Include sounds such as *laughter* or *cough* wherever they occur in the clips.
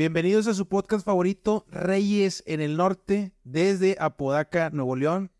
Bienvenidos a su podcast favorito, Reyes en el Norte, desde Apodaca, Nuevo León.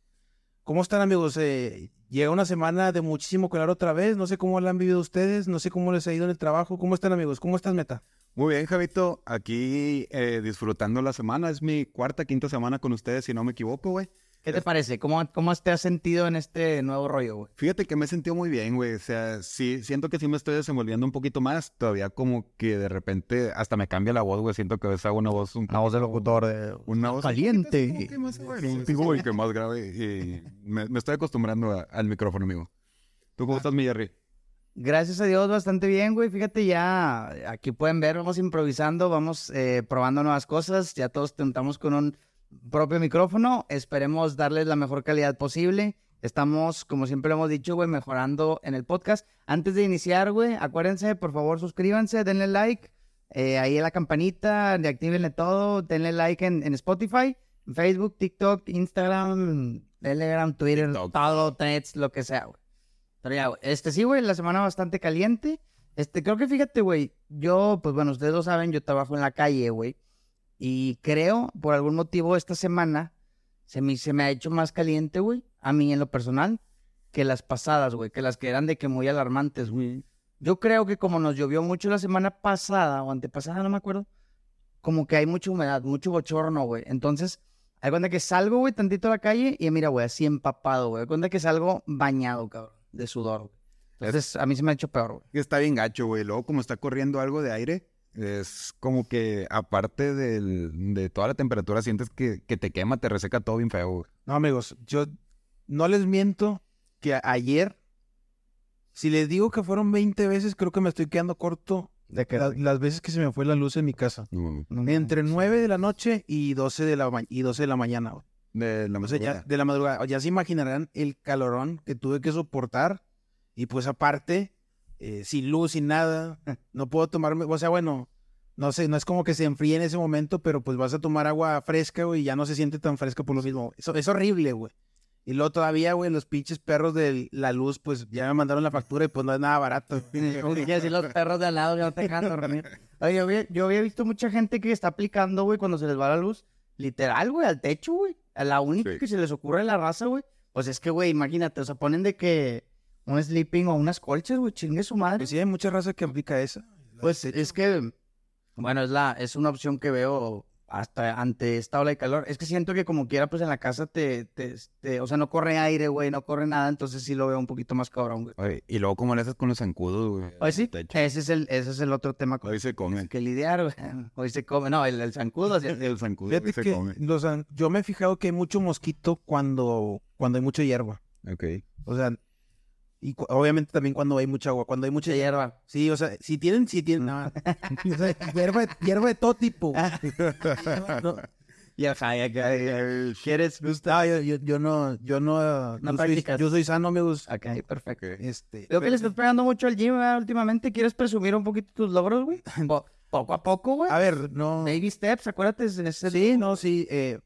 ¿Cómo están amigos? Eh, llega una semana de muchísimo calor otra vez. No sé cómo la han vivido ustedes, no sé cómo les ha ido en el trabajo. ¿Cómo están amigos? ¿Cómo estás, Meta? Muy bien, Javito. Aquí eh, disfrutando la semana. Es mi cuarta, quinta semana con ustedes, si no me equivoco, güey. ¿Qué te parece? ¿Cómo, ¿Cómo te has sentido en este nuevo rollo, güey? Fíjate que me he sentido muy bien, güey. O sea, sí, siento que sí me estoy desenvolviendo un poquito más. Todavía como que de repente hasta me cambia la voz, güey. Siento que a veces hago una voz un Una voz de locutor de... Una voz Caliente. que más, bueno, digo, y que más grave. Y me, me estoy acostumbrando a- al micrófono, amigo. ¿Tú cómo estás, mi Jerry? Gracias a Dios, bastante bien, güey. Fíjate, ya aquí pueden ver, vamos improvisando, vamos eh, probando nuevas cosas. Ya todos tentamos con un propio micrófono. Esperemos darles la mejor calidad posible. Estamos, como siempre lo hemos dicho, güey, mejorando en el podcast. Antes de iniciar, güey, acuérdense, por favor, suscríbanse, denle like. eh, ahí en la campanita, actívenle todo, denle like en, en Spotify, Facebook, TikTok, Instagram, Telegram, Twitter, TikTok. todo, threads, lo que sea, güey. Pero ya, güey, este sí, güey, la semana bastante caliente. Este, creo que fíjate, güey, yo, pues bueno, ustedes lo saben, yo trabajo en la calle, güey. Y creo, por algún motivo, esta semana se me, se me ha hecho más caliente, güey, a mí en lo personal, que las pasadas, güey, que las que eran de que muy alarmantes, güey. Yo creo que como nos llovió mucho la semana pasada o antepasada, no me acuerdo, como que hay mucha humedad, mucho bochorno, güey. Entonces, hay cuenta que salgo, güey, tantito a la calle y mira, güey, así empapado, güey. Hay cuenta que salgo bañado, cabrón, de sudor, güey. Entonces, a mí se me ha hecho peor, güey. Está bien gacho, güey. Luego, como está corriendo algo de aire, es como que aparte del- de toda la temperatura, sientes que, que te quema, te reseca todo bien feo, güey. No, amigos, yo no les miento que ayer, si les digo que fueron 20 veces, creo que me estoy quedando corto De que la- las veces que se me fue la luz en mi casa. No, Entre 9 de la noche y 12 de la, ma- y 12 de la mañana. güey. De la O sea, ya, madrugada. de la madrugada. Ya se imaginarán el calorón que tuve que soportar. Y pues aparte, eh, sin luz, sin nada, *laughs* no puedo tomarme, o sea, bueno, no sé, no es como que se enfríe en ese momento, pero pues vas a tomar agua fresca, güey, y ya no se siente tan fresca por lo mismo. Eso es horrible, güey. Y luego todavía, güey, los pinches perros de la luz, pues ya me mandaron la factura y pues no es nada barato. *laughs* Como que decir los perros de al lado que no te dejan dormir. Oye, yo había, yo había visto mucha gente que está aplicando, güey, cuando se les va la luz, literal, güey, al techo, güey. A la única Sí. que se les ocurre la raza, güey. Pues es que, güey, imagínate, o sea, ponen de que un sleeping o unas colchas, güey, chingue su madre. Pues sí, hay mucha raza que aplica esa. Pues es que, bueno, es la, es una opción que veo hasta ante esta ola de calor. Es que siento que como quiera, pues en la casa te, te, te- o sea, no corre aire, güey, no corre nada, entonces sí lo veo un poquito más cabrón, güey. Oye, y luego, ¿cómo le haces con los zancudos, güey? Hoy sí, Te echo- ese es el, ese es el otro tema Hoy se comen. que lidiar, güey. *laughs* Hoy se come, no, el, el zancudo, así- *laughs* El zancudo Fíjate se que come. los yo me he fijado que hay mucho mosquito cuando, cuando hay mucha hierba. Ok. O sea, y obviamente también cuando hay mucha agua, cuando hay mucha hierba. Sí, o sea, si tienen, si tienen, no. *laughs* O sea, hierba, hierba de todo tipo. *laughs* No, Y ajá, ya quieres no, yo, yo, yo no, yo no, No yo, soy, yo soy sano, amigos. Ok, perfecto. Este, Creo que le estás pegando mucho al gym, ¿verdad? Últimamente. ¿Quieres presumir un poquito tus logros, güey? *laughs* Po- poco a poco, güey. a ver, no. Baby steps, acuérdate. es- es- Sí, no, sí. Eh,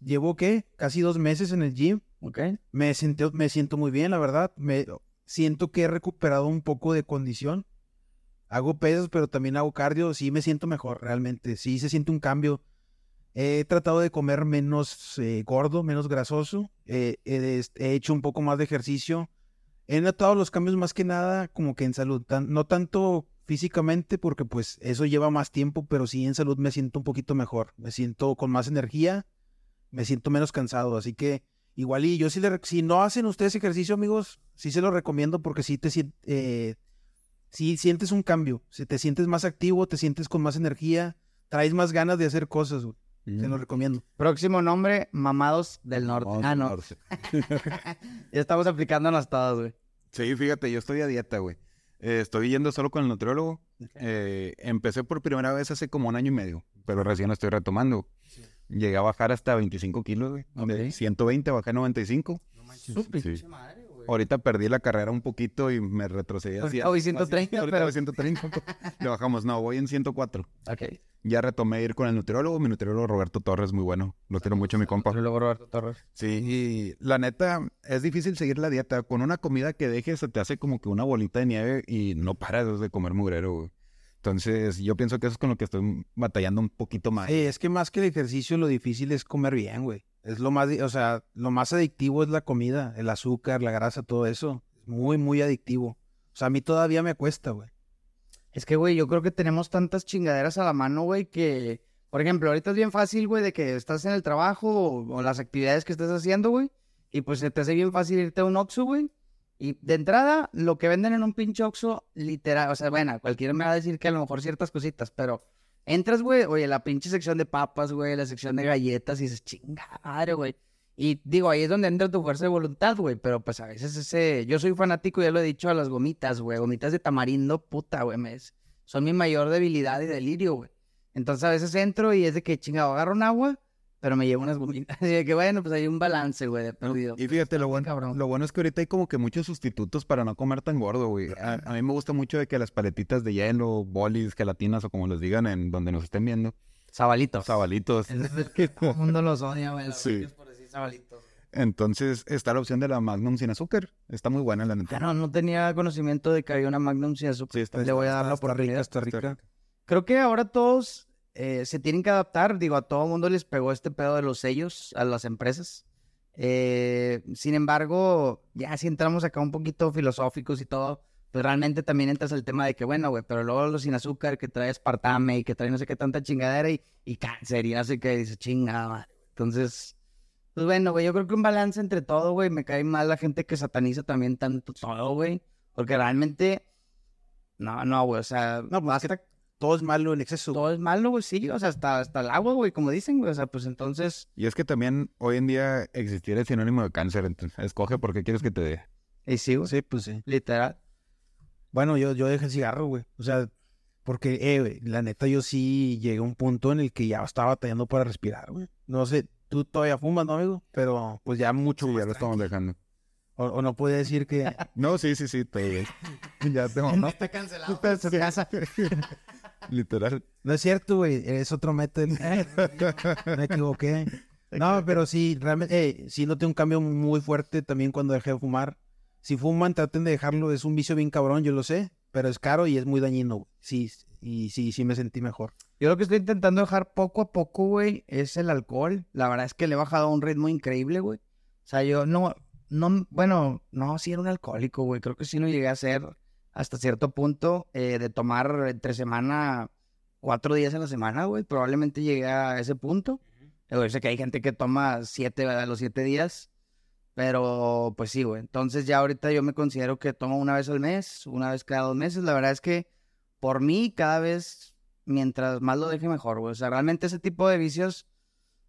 llevo, ¿qué? Casi dos meses en el gym. Ok. Me siento, me siento muy bien, la verdad. Me siento que he recuperado un poco de condición. Hago pesas, pero también hago cardio. Sí, me siento mejor, realmente. Sí, se siente un cambio. He tratado de comer menos eh, gordo, menos grasoso. Eh, he, he hecho un poco más de ejercicio. He notado los cambios más que nada como que en salud. No tanto físicamente, porque pues eso lleva más tiempo, pero sí en salud me siento un poquito mejor. Me siento con más energía, me siento menos cansado. Así que igual y yo sí le, si no hacen ustedes ejercicio, amigos, sí se lo recomiendo porque sí te eh, sí sientes un cambio. Si te sientes más activo, te sientes con más energía, traes más ganas de hacer cosas. güey. Se lo recomiendo. Próximo nombre, Mamados del Norte. Ah, no. norte. *laughs* Ya estamos aplicándonos todas, güey. Sí, fíjate, yo estoy a dieta, güey. Eh, estoy yendo solo con el nutriólogo. Eh, empecé por primera vez hace como un año y medio, pero recién lo estoy retomando. Llegué a bajar hasta 25 kilos, güey. De Ok. 120 bajé a 95. Su pinche Sí. madre, güey. Ahorita perdí la carrera un poquito y me retrocedí hacia... voy 130, Ahorita pero- voy 130. Le bajamos, no, voy en 104. Ok. Ya retomé ir con el nutriólogo. Mi nutriólogo Roberto Torres, muy bueno. Lo quiero mucho, mi compa. Luego Roberto Torres. Sí, y la neta, es difícil seguir la dieta. Con una comida que dejes, se te hace como que una bolita de nieve y no paras de comer mugrero, güey. Entonces, yo pienso que eso es con lo que estoy batallando un poquito más. Sí, es que más que el ejercicio, lo difícil es comer bien, güey. Es lo más, o sea, lo más adictivo es la comida, el azúcar, la grasa, todo eso. Es muy, muy adictivo. O sea, a mí todavía me cuesta, güey. Es que, güey, yo creo que tenemos tantas chingaderas a la mano, güey, que, por ejemplo, ahorita es bien fácil, güey, de que estás en el trabajo o, o las actividades que estés haciendo, güey, y pues se te hace bien fácil irte a un Oxxo, güey. Y de entrada, lo que venden en un pinche Oxxo, literal, o sea, bueno, cualquiera me va a decir que a lo mejor ciertas cositas, pero entras, güey, oye, la pinche sección de papas, güey, la sección de galletas, y dices, chinga madre, güey. Y digo, ahí es donde entra tu fuerza de voluntad, güey, pero pues a veces ese, yo soy fanático, ya lo he dicho, a las gomitas, güey, gomitas de tamarindo, puta, güey, son mi mayor debilidad y delirio, güey. Entonces a veces entro y es de que, chingado, agarro un agua, pero me llevo unas gomitas. Y *laughs* de que, bueno, pues hay un balance, güey, de perdido. Y fíjate, lo bueno, cabrón. lo bueno es que ahorita hay como que muchos sustitutos para no comer tan gordo, güey. A, a mí me gusta mucho de que las paletitas de hielo, bolis, gelatinas o como les digan en donde nos estén viendo, Sabalitos. sabalitos. Es el *laughs* que todo el mundo los odia, güey. Sí. niños por decir sabalitos. Entonces está la opción de la Magnum sin azúcar. Está muy buena la Ah, neta. no, no tenía conocimiento de que había una Magnum sin azúcar. Sí, está- Le voy a dar la Está rica, oportunidad. está rica. Creo que ahora todos eh, se tienen que adaptar. Digo, a todo el mundo les pegó este pedo de los sellos a las empresas. Eh, sin embargo, ya si entramos acá un poquito filosóficos y todo, pues realmente también entras al tema de que, bueno, güey, pero luego los sin azúcar que trae aspartame y que trae no sé qué tanta chingadera y, y cáncer y no sé qué, dice chingada. madre". Entonces, pues bueno, güey, yo creo que un balance entre todo, güey. Me cae mal la gente que sataniza también tanto todo, güey. Porque realmente, no, no, güey, o sea, No, pues es que basta todo es malo en exceso. todo es malo, güey, sí, o sea, hasta, hasta el agua, güey, como dicen, güey, o sea, pues entonces, Y es que también hoy en día existiera el sinónimo de cáncer. Entonces, escoge por qué quieres que te dé. y sí, güey, Sí, pues sí. literal. Bueno, yo, yo dejé el cigarro, güey. O sea, porque, eh, güey, la neta, yo sí llegué a un punto en el que ya estaba batallando para respirar, güey. No sé, tú todavía fumas, ¿no, amigo? Pero, pues ya mucho, Sí, más ya lo estamos dejando. O, o no puede decir que... *laughs* No, sí, sí, sí, bien. *laughs* Ya tengo, ¿no? está cancelado en su casa. *laughs* Literal. No es cierto, güey. Es otro método. *laughs* Me equivoqué. No, pero sí, realmente, eh, sí noté un cambio muy fuerte también cuando dejé de fumar. Si fuman, traten de dejarlo. Es un vicio bien cabrón, yo lo sé. Pero es caro y es muy dañino, güey. Sí, y sí, sí me sentí mejor. Yo lo que estoy intentando dejar poco a poco, güey, es el alcohol. La verdad es que le he bajado a un ritmo increíble, güey. O sea, yo no, no, bueno, no, sí era un alcohólico, güey. Creo que sí lo llegué a hacer hasta cierto punto eh, de tomar entre semana cuatro días a la semana, güey. Probablemente llegué a ese punto. Yo sé que hay gente que toma siete a los siete días. Pero, pues sí, güey. Entonces ya ahorita yo me considero que tomo una vez al mes, una vez cada dos meses. La verdad es que por mí cada vez, mientras más lo deje mejor, güey. O sea, realmente ese tipo de vicios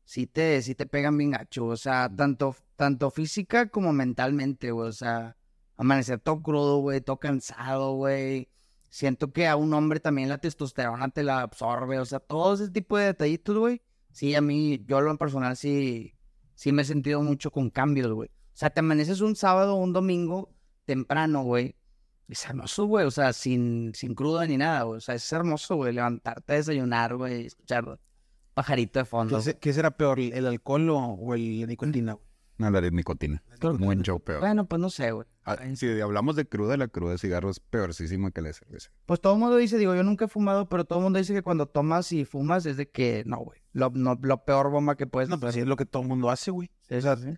sí te, sí te pegan bien gacho. O sea, tanto, tanto física como mentalmente, güey. O sea, amanecer todo crudo, güey, todo cansado, güey. Siento que a un hombre también la testosterona te la absorbe. O sea, todo ese tipo de detallitos, güey. Sí, a mí, yo lo en personal sí, sí me he sentido mucho con cambios, güey. O sea, te amaneces un sábado o un domingo temprano, güey. Es hermoso, güey. O sea, sin, sin cruda ni nada, güey. O sea, es hermoso, güey. Levantarte desayunar, güey. Escuchar pajarito de fondo. ¿Qué, se- qué será peor, el alcohol o, el nicotina? No, la de nicotina. Que- Buen show, peor. Bueno, pues no sé, güey. Ah, si hablamos de cruda, la cruda de cigarro es peorcísima que la de cerveza. Pues todo el mundo dice, digo, yo nunca he fumado, pero todo el mundo dice que cuando tomas y fumas es de que, no, güey. Lo, no, lo peor bomba que puedes. No, pero así es lo que todo el mundo hace, güey. Sí, o sea, sí.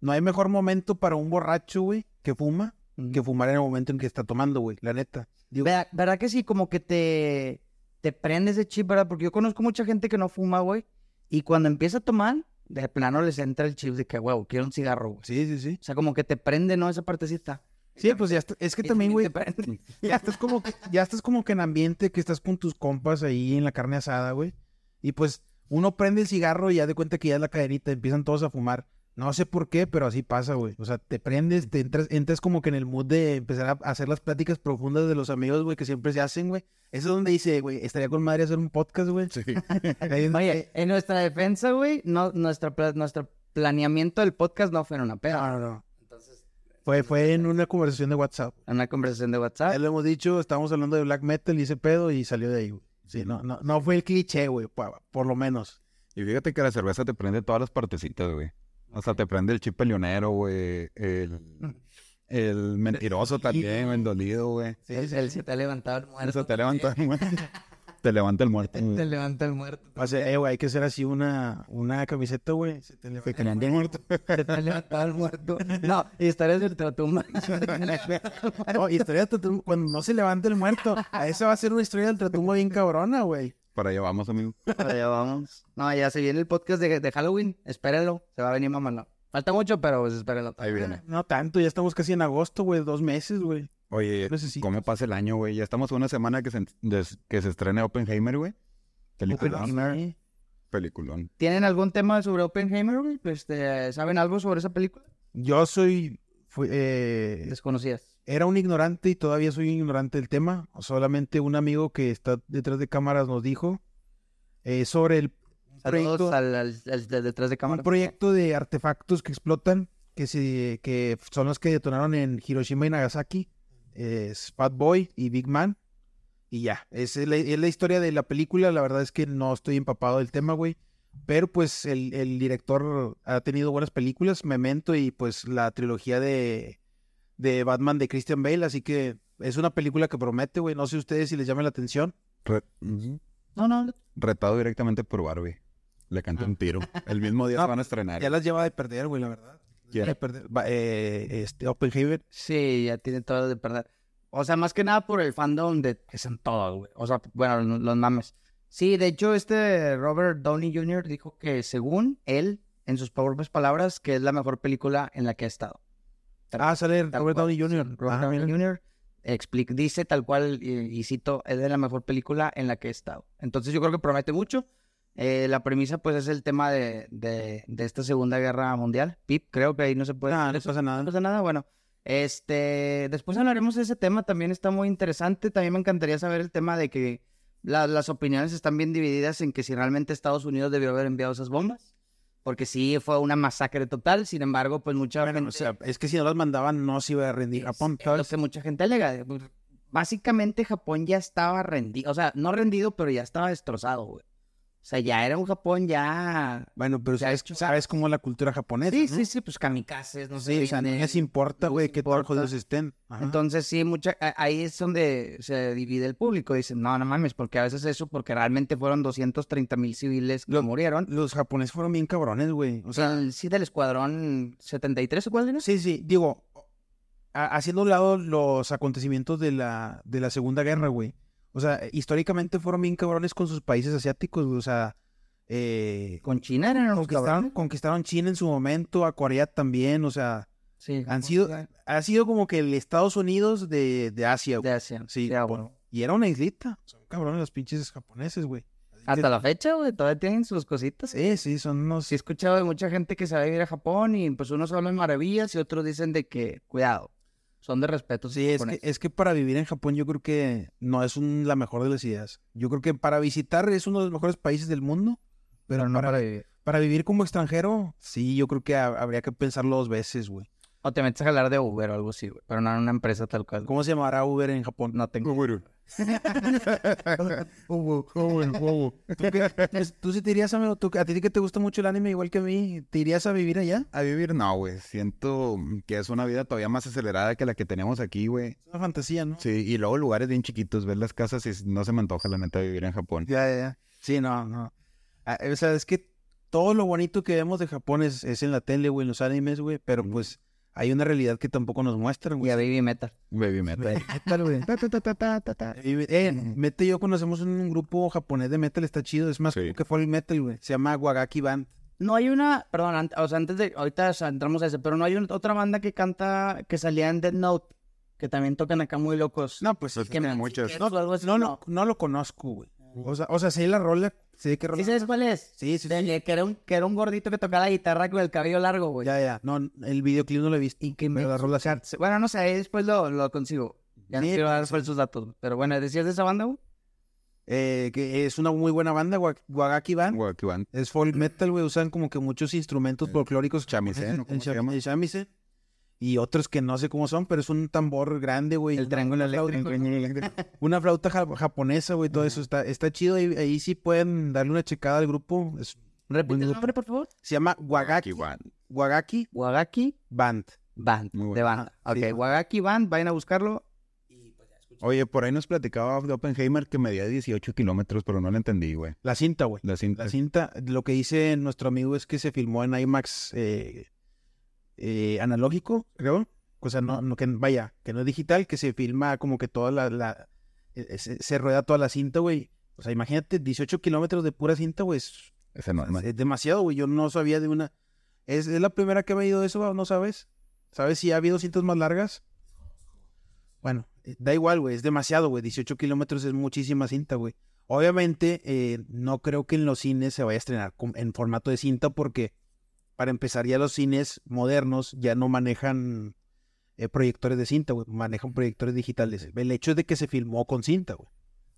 No hay mejor momento para un borracho, güey, que fuma, Ujú. que fumar en el momento en que está tomando, güey. La neta. Digo, ¿Verdad, verdad que sí? Como que te, te prende ese chip, ¿verdad? Porque yo conozco mucha gente que no fuma, güey. Y cuando empieza a tomar, de plano les entra el chip de que, güey, quiero un cigarro, güey. sí, sí, sí. O sea, como que te prende, ¿no? Esa partecita. Sí, pues ya está, es que también, *laughs* güey, ya estás como que, ya estás como que en ambiente que estás con tus compas ahí en la carne asada, güey. Y pues uno prende el cigarro y ya de cuenta que ya es la cadenita, empiezan todos a fumar. No sé por qué, pero así pasa, güey. O sea, te prendes, te entras, entras como que en el mood de empezar a hacer las pláticas profundas de los amigos, güey, que siempre se hacen, güey. Eso es donde dice, güey, estaría con madre hacer un podcast, güey. Sí. *laughs* Oye, en nuestra defensa, güey, no, nuestra, nuestro planeamiento del podcast no fue en una No, peda. no, no. Entonces, Fue, fue en una conversación de WhatsApp. en una conversación de Ya WhatsApp. lo hemos dicho, estábamos hablando de black metal y ese pedo y salió de ahí, güey. Sí, no, no, no fue el cliché, güey, pa- por lo menos. Y fíjate que la cerveza te prende todas las partecitas, güey. O sea, te prende el chip peleonero, güey. El, El mentiroso también, güey, el dolido, güey. el, el se te ha levantado el muerto. Eso *laughs* te levanta el muerto. te levanta el muerto. Te levanta el muerto. O sea, eh, güey, hay que hacer así una, una camiseta, güey. Se te levanta Te levanta el muerto. Se te ha levantado el muerto. No, historias del *laughs* Ultratumba. No, historia del Ultratumba, cuando no se levanta el muerto. A esa va a ser una historia del Ultratumba bien cabrona, güey. Para allá vamos, amigo. *laughs* Para allá vamos. No, ya se viene el podcast de, de Halloween. Espérenlo. Se va a venir mamá. Falta mucho, pero pues espérenlo. Ahí viene. No tanto, ya estamos casi en agosto, güey. Dos meses, güey. Oye, Necesito. ¿cómo pasa el año, güey? Ya estamos a una semana que se, des- que se estrene Oppenheimer, güey. Peliculón. Sí. Peliculón. ¿Tienen algún tema sobre Oppenheimer, güey? Pues, este, ¿Saben algo sobre esa película? Yo soy. fui- eh, Desconocidas. Era un ignorante y todavía soy un ignorante del tema. Solamente un amigo que está detrás de cámaras nos dijo eh, sobre el proyecto, al, al- al de detrás de cámara. un proyecto de artefactos que explotan, que, se, que son los que detonaron en Hiroshima y Nagasaki. Es Fat Boy y Big Man. Y ya, esa es la, es la historia de la película. La verdad es que no estoy empapado del tema, güey. Pero pues el, el director ha tenido buenas películas, Memento y pues la trilogía de, de Batman de Christian Bale. Así que es una película que promete, güey. No sé ustedes si les llama la atención. Re-. No, no. Retado directamente por Barbie. Le canta un tiro. El mismo día *laughs* No, se van a estrenar. Ya las lleva de perder, güey, la verdad. ¿Quién? De perder. Eh, este, Oppenheimer. Sí, ya tiene todo de perder. O sea, más que nada por el fandom de que son todos, güey. O sea, bueno, los, los mames. Sí, de hecho, este Robert Downey Jr. dijo que según él, en sus propias palabras, que es la mejor película en la que ha estado. Ah, sale Robert Downey Jr. Robert Downey. Jr. explica, dice tal cual, y, y cito, es de la mejor película en la que he estado. Entonces yo creo que promete mucho. Eh, la premisa, pues, es el tema de, de, de esta Segunda Guerra Mundial. Pip, creo que ahí no se puede... Ah, no pasa No nada. pasa nada, bueno. Este, después hablaremos de ese tema, también está muy interesante. También me encantaría saber el tema de que la- las opiniones están bien divididas en que si realmente Estados Unidos debió haber enviado esas bombas. Porque sí fue una masacre total, sin embargo, pues mucha Bueno, gente... o sea, es que si no las mandaban no se iba a rendir Japón. Es lo que mucha gente alega. Pues, Básicamente Japón ya estaba rendido, o sea, no rendido, pero ya estaba destrozado, güey. O sea, ya era un Japón ya... Bueno, pero sabes, hecho- sabes cómo es la cultura japonesa. Sí, ¿no? sí, sí, pues kamikazes, no sé. Sí, o sea, no les importa, güey, importa. jodidos estén. Ajá. Entonces, sí, mucha, ahí es donde se divide el público. Dicen, no, no mames, porque a veces eso, porque realmente fueron 230 mil civiles que Lo- murieron. los japoneses fueron bien cabrones, güey. O sea, sea, el- sí, del escuadrón 73 o cuál era? sí, sí, digo, a- haciendo a un lado los acontecimientos de la, de la Segunda Guerra, güey. O sea, históricamente fueron bien cabrones con sus países asiáticos, güey. O sea, eh, Con China eran los conquistaron, cabrones. conquistaron China en su momento, a Corea también, o sea, Sí, han sido, ha sido como que el Estados Unidos de, de Asia, güey. de Asia. Sí, ah, bueno. y era una islita. Son cabrones los pinches japoneses, güey. Que- Hasta la fecha, güey, todavía tienen sus cositas. Sí, sí, son unos... Sí he escuchado de mucha gente que sabe ir a Japón y pues unos hablan maravillas y otros dicen de que, cuidado, son de respeto. Sí, es que, es que para vivir en Japón yo creo que no es un- la mejor de las ideas. Yo creo que para visitar es uno de los mejores países del mundo, pero, pero no para, para vivir. para vivir como extranjero, sí, yo creo que ha- habría que pensarlo dos veces, güey. O te metes a jalar de Uber o algo así, güey, pero no en una empresa tal cual. ¿Cómo se llamará Uber en Japón? No tengo. *laughs* ¿Tú, qué- tú sí te irías, amigo, tú, a ti que te gusta mucho el anime igual que a mí, ¿te irías a vivir allá? A vivir no, güey. Siento que es una vida todavía más acelerada que la que tenemos aquí, güey. Es una fantasía, ¿no? Sí, y luego lugares bien chiquitos, ver las casas y no se me antoja la neta vivir en Japón. Ya, ya, ya. Sí, no, no. Ah, o sea, es que todo lo bonito que vemos de Japón es, es en la tele, güey, en los animes, güey, pero Ujú. pues hay una realidad que tampoco nos muestran, Y güey. a Baby Metal. Baby metal. Metal, güey. Eh, eh, *laughs* Mete y yo conocemos un grupo japonés de metal, está chido, es más Sí. como que folk metal, güey. Se llama Wagaki Band. No hay una, perdón, an- o sea, antes de, ahorita o sea, entramos a ese, pero no hay un- otra banda que canta, que salía en Dead Note, que también tocan acá muy locos. No, pues Pues que me muchas. No, algo así, no, no, no lo conozco, güey. O sea, o sea, sé la rola, qué. ¿Sí sabes cuál es? Sí, sí, De- sí. de que, era un, que era un gordito que tocaba la guitarra con el cabello largo, güey. Ya, ya. No, el videoclip no lo he visto. Y que me... Pero la rola sí. Bueno, no sé, ahí después lo, lo consigo. Ya no Sí, quiero dar pues, falsos datos. Pero bueno, ¿decías de esa banda, güey? Eh, que es una muy buena banda, Wa- Wagaki Band. Güey, aquí van. Es folk metal, güey. Usan como que muchos instrumentos Eh, folclóricos. shamisen, japoneses, ¿o cómo el se llama? el shamisen. Y otros que no sé cómo son, pero es un tambor grande, güey. El Una- triángulo eléctrico. *laughs* Una *laughs* flauta ja- japonesa, güey. Todo eso está, está chido. Ahí, ahí sí pueden darle una checada al grupo. Es- Repite el nombre, por favor. se llama Wagaki. Wagaki Wagaki Band. Band, de banda. Ajá, sí, ok, sí. Wagaki Band, vayan a buscarlo. Oye, por ahí nos platicaba de Oppenheimer que medía 18 kilómetros, pero no lo entendí, güey. La cinta, güey. La cinta. La cinta, lo que dice nuestro amigo es que se filmó en IMAX eh, eh, analógico, creo. O sea, no, no, que vaya, que no es digital, que se filma como que toda la, la eh, se, se rueda toda la cinta, güey. O sea, imagínate, 18 kilómetros de pura cinta, güey. Es, Es es demasiado, güey. Yo no sabía de una. ¿Es, es la primera que ha habido eso, ¿no sabes? ¿Sabes si ha habido cintas más largas? Bueno, eh, da igual, güey. Es demasiado, güey. 18 kilómetros es muchísima cinta, güey. Obviamente, eh, no creo que en los cines se vaya a estrenar en formato de cinta porque, para empezar, ya los cines modernos ya no manejan eh, proyectores de cinta, güey. Manejan proyectores digitales. El hecho es de que se filmó con cinta, güey.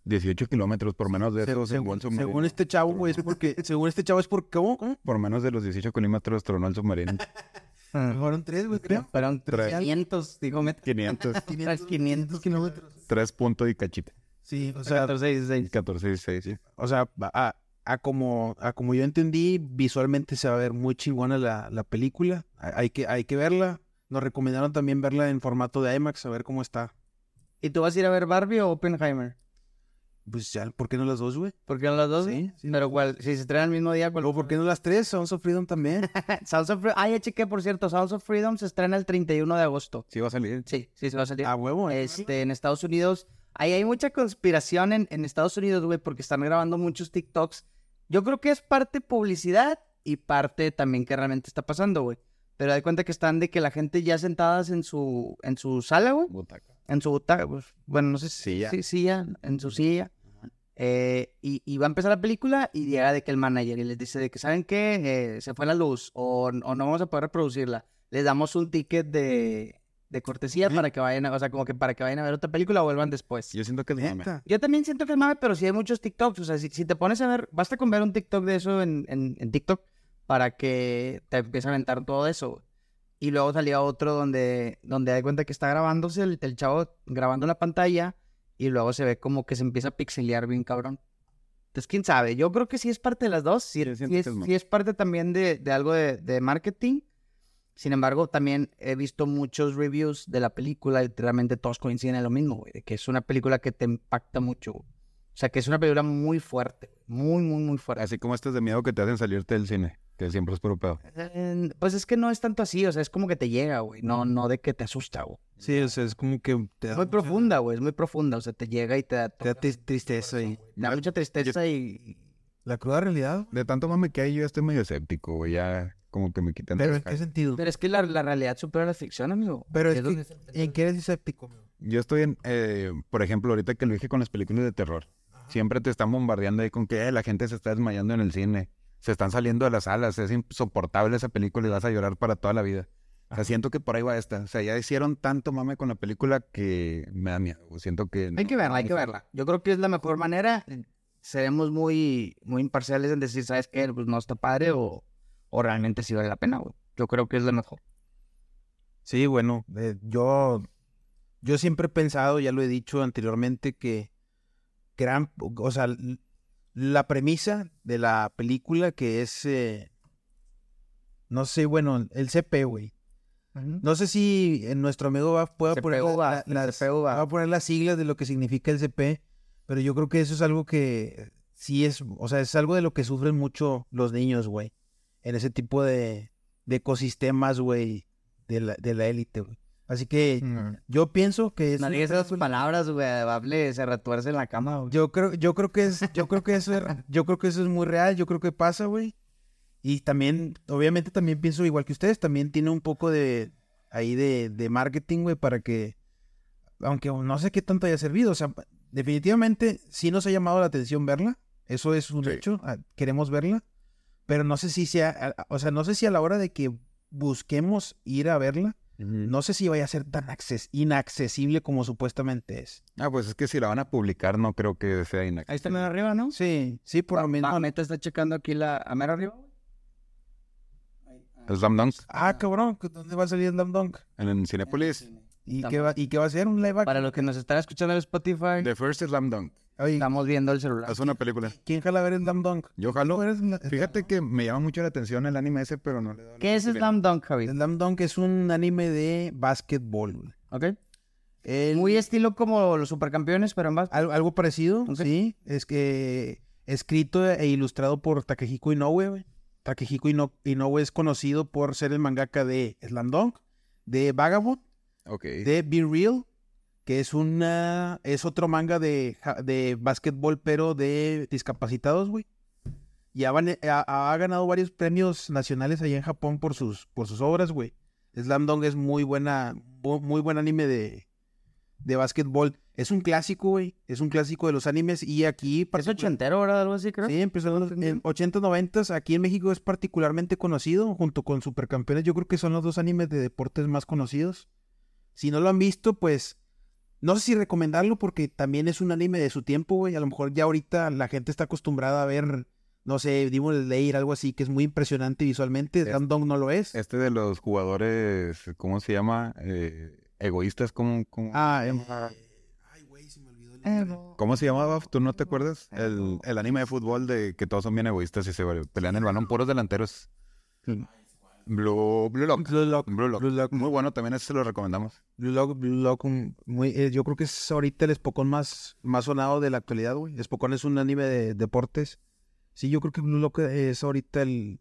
18 kilómetros, por menos de según, según, submarino. según este chavo, güey, es porque... según este chavo es porque... ¿Cómo? ¿Cómo? Por menos de los 18 kilómetros tronó el submarino. *laughs* Fueron tres, güey, creo. Fueron Tres. 500, digo, met- 500, 500, 500 kilómetros. 3 puntos y cachita. Sí, o sea, 14, 16. 14, 16, sí. o sea, a, a como, a como yo entendí, visualmente se va a ver muy chingona la, la película. Hay que, hay que verla. Nos recomendaron también verla en formato de IMAX, a ver cómo está. ¿Y tú vas a ir a ver Barbie o Oppenheimer? Pues ya, ¿por qué no las dos, güey? ¿Por qué no las dos? Sí, sí. Pero cuál, si se estrena el mismo día, ¿cuál? O ¿por qué no las tres? Sons of Freedom también. *laughs* Sounds of Freedom. Ah, ya chequé, por cierto. Sounds of Freedom se estrena el 31 de agosto. Sí va a salir. Sí, sí, se va a salir. A huevo, ¿eh? Este, en Estados Unidos. Ahí hay mucha conspiración en, en Estados Unidos, güey, porque están grabando muchos TikToks. Yo creo que es parte publicidad y parte también que realmente está pasando, güey. Pero hay cuenta que están de que la gente ya sentadas en su, en su sala, güey. Butaca. En su butaca, pues, bueno, no sé si Silla. sí, silla, en su silla. Eh, y, y va a empezar la película y llega de que el manager y les dice de que, ¿saben qué? Eh, se fue la luz o, o no vamos a poder reproducirla. Les damos un ticket de, de cortesía para que vayan, a, o sea, como que para que vayan a ver otra película o vuelvan después. Yo siento que es mame. Yo también siento que es mame, pero sí hay muchos TikToks. O sea, si, si te pones a ver, basta con ver un TikTok de eso en, en, en TikTok para que te empiece a aventar todo eso. Y luego salía otro donde, donde hay cuenta que está grabándose el, el chavo grabando la pantalla y luego se ve como que se empieza a pixelear bien cabrón. Entonces, quién sabe. Yo creo que sí es parte de las dos. Sí, sí es, sí es parte también de, de algo de, de marketing. Sin embargo, también he visto muchos reviews de la película y realmente todos coinciden en lo mismo, güey. De que es una película que te impacta mucho. güey. O sea, que es una película muy fuerte. Muy, muy, muy fuerte. Así como estas de miedo que te hacen salirte del cine, que siempre es puro pedo. Eh, Pues es que no es tanto así. O sea, es como que te llega, güey. No, no de que te asusta, güey. Sí, o sea, es como que te da, Muy mucha- profunda, güey. Es muy profunda. O sea, te llega y te da, te da tri- tristeza y te da mucha tristeza y... la cruda realidad. De tanto mame que hay, yo estoy medio escéptico, güey. Ya como que me quitan. Pero ¿en qué sentido? Pero es que la, la realidad supera la ficción, amigo. Pero es que, ¿en qué eres escéptico? amigo? Yo estoy en, eh, por ejemplo, ahorita que lo dije con las películas de terror. Siempre te están bombardeando ahí con que "Eh, la gente se está desmayando en el cine. Se están saliendo de las salas. Es insoportable esa película y vas a llorar para toda la vida. O sea, siento que por ahí va esta. O sea, ya hicieron tanto mame con la película que me da miedo. Siento que... Hay que verla, hay que verla. Yo creo que es la mejor manera. Seremos muy, muy imparciales en decir, ¿sabes qué? Pues no está padre o, o realmente sí vale la pena, güey. Yo creo que es la mejor. Sí, bueno, eh, yo, yo siempre he pensado, ya lo he dicho anteriormente, que gran, o sea, la premisa de la película que es, eh, no sé, bueno, el CP, güey. No sé si eh, nuestro amigo va, pueda CPU poner, la- va, la- el las, CPU va. va a poner las siglas de lo que significa el CP, pero yo creo que eso es algo que sí es, o sea, es algo de lo que sufren mucho los niños, güey, en ese tipo de, de ecosistemas, güey, de la, de la élite, güey. Así que yo pienso que es No digas esas película- palabras, güey. Hable, se retuerce en la cama, güey. yo creo, yo creo que es, yo creo que eso es, *laughs* yo creo que eso es muy real, yo creo que pasa, güey. Y también, obviamente también pienso igual que ustedes, también tiene un poco de ahí de, de marketing, güey, para que, aunque no sé qué tanto haya servido, o sea, definitivamente sí nos ha llamado la atención verla, eso es un Sí. hecho, ah, queremos verla, pero no sé si sea, a- o sea, no sé si a la hora de que busquemos ir a verla, no sé si vaya a ser tan acces- inaccesible como supuestamente es. Ah, pues es que si la van a publicar no creo que sea Ahí inaccesible. está mero arriba, ¿no? Sí, sí, por lo menos. Va, Neta está checando aquí la... ¿A mero arriba, güey? Slam Dunk Ah, cabrón, ¿dónde va a salir Slam Dunk? en, en Cinepolis. ¿Y qué, va, ¿Y qué va a ser? ¿Un live action? Para los que nos están escuchando en Spotify, The First Slam Dunk. Oye, Estamos viendo el celular. Es una película. ¿quién jala a ver Slam Dunk? Yo jalo. ¿Eres la- Fíjate que me llama mucho la atención el anime ese, pero no le doy ¿Qué es. Slam Dunk, Javi? Slam Dunk es un anime de básquetbol. ¿Ok? El- Muy estilo como los supercampeones, pero en más. Al- algo parecido, sí. Es que escrito e ilustrado por Takehiko Inoue, güey. Takehiko Ino- Inoue es conocido por ser el mangaka de Slam Dunk, de Vagabond, de Be Real, que es una es otro manga de, de básquetbol, pero de discapacitados, güey. Y ha, van- ha- ha ganado varios premios nacionales allá en Japón por sus, por sus obras, güey. Slam Dunk es muy buena, bu- muy buen anime de, de básquetbol. Es un clásico, güey. Es un clásico de los animes y aquí... Es ochentero, ¿verdad? Algo así, creo. Sí, empezó en los- en 80 90 Aquí en México es particularmente conocido, junto con Supercampeones. Yo creo que son los dos animes de deportes más conocidos. Si no lo han visto, pues no sé si recomendarlo porque también es un anime de su tiempo, güey. A lo mejor ya ahorita la gente está acostumbrada a ver, no sé, Demon Slayer, algo así, que es muy impresionante visualmente. Es- Slam Dunk no lo es. Este de los jugadores, ¿cómo se llama? Eh, egoístas, ¿cómo, cómo, Ah, Ay, güey, se me olvidó el nombre. ¿cómo se llamaba? ¿Tú no te acuerdas? El, el anime de fútbol de que todos son bien egoístas y se pelean el balón, puros delanteros. Blue, Blue Lock. Blue Lock. Blue Lock. Blue Lock. Muy bueno, también ese se lo recomendamos. Blue Lock, Blue Lock, un- muy, eh, yo creo que es ahorita el Spokon más, más sonado de la actualidad, güey. Spokon es un anime de deportes. Sí, yo creo que Blue Lock es ahorita el...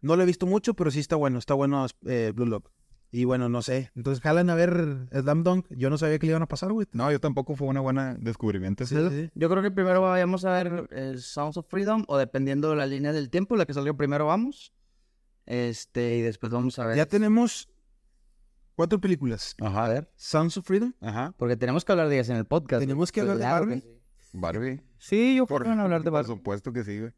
No lo he visto mucho, pero sí está bueno, está bueno eh, Blue Lock. Y bueno, no sé. Entonces, jalan a ver Slam Dunk. Yo no sabía que le iban a pasar, güey. No, yo tampoco fue una buena descubrimiento. Sí, sí. Yo creo que primero vayamos a ver eh, Sounds of Freedom, o dependiendo de la línea del tiempo, la que salga primero vamos. Este, y después vamos a ver. Ya tenemos cuatro películas. Ajá, a ver. Sounds of Freedom. Ajá. Porque tenemos que hablar de ellas en el podcast. Tenemos que hablar de Barbie. que. Barbie. Sí, yo creo que van a hablar de Por Barbie. supuesto que sí, güey.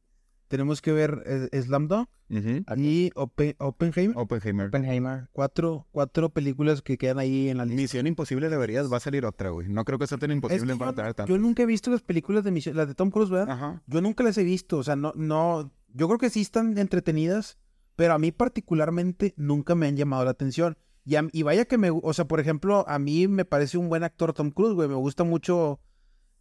Tenemos que ver eh, Slam Dunk Ujú. y Open- Oppenheimer. Oppenheimer. Oppenheimer. Cuatro, cuatro películas que quedan ahí en la lista. Misión Imposible deberías, va a salir otra, güey. No creo que sea tan Es imposible que para yo, tanto. yo nunca he visto las películas de misión, las de Tom Cruise, ¿verdad? Ajá. Yo nunca las he visto, o sea, no, no, yo creo que sí están entretenidas, pero a mí particularmente nunca me han llamado la atención. Y, a- y vaya que me, o sea, por ejemplo, a mí me parece un buen actor Tom Cruise, güey, me gusta mucho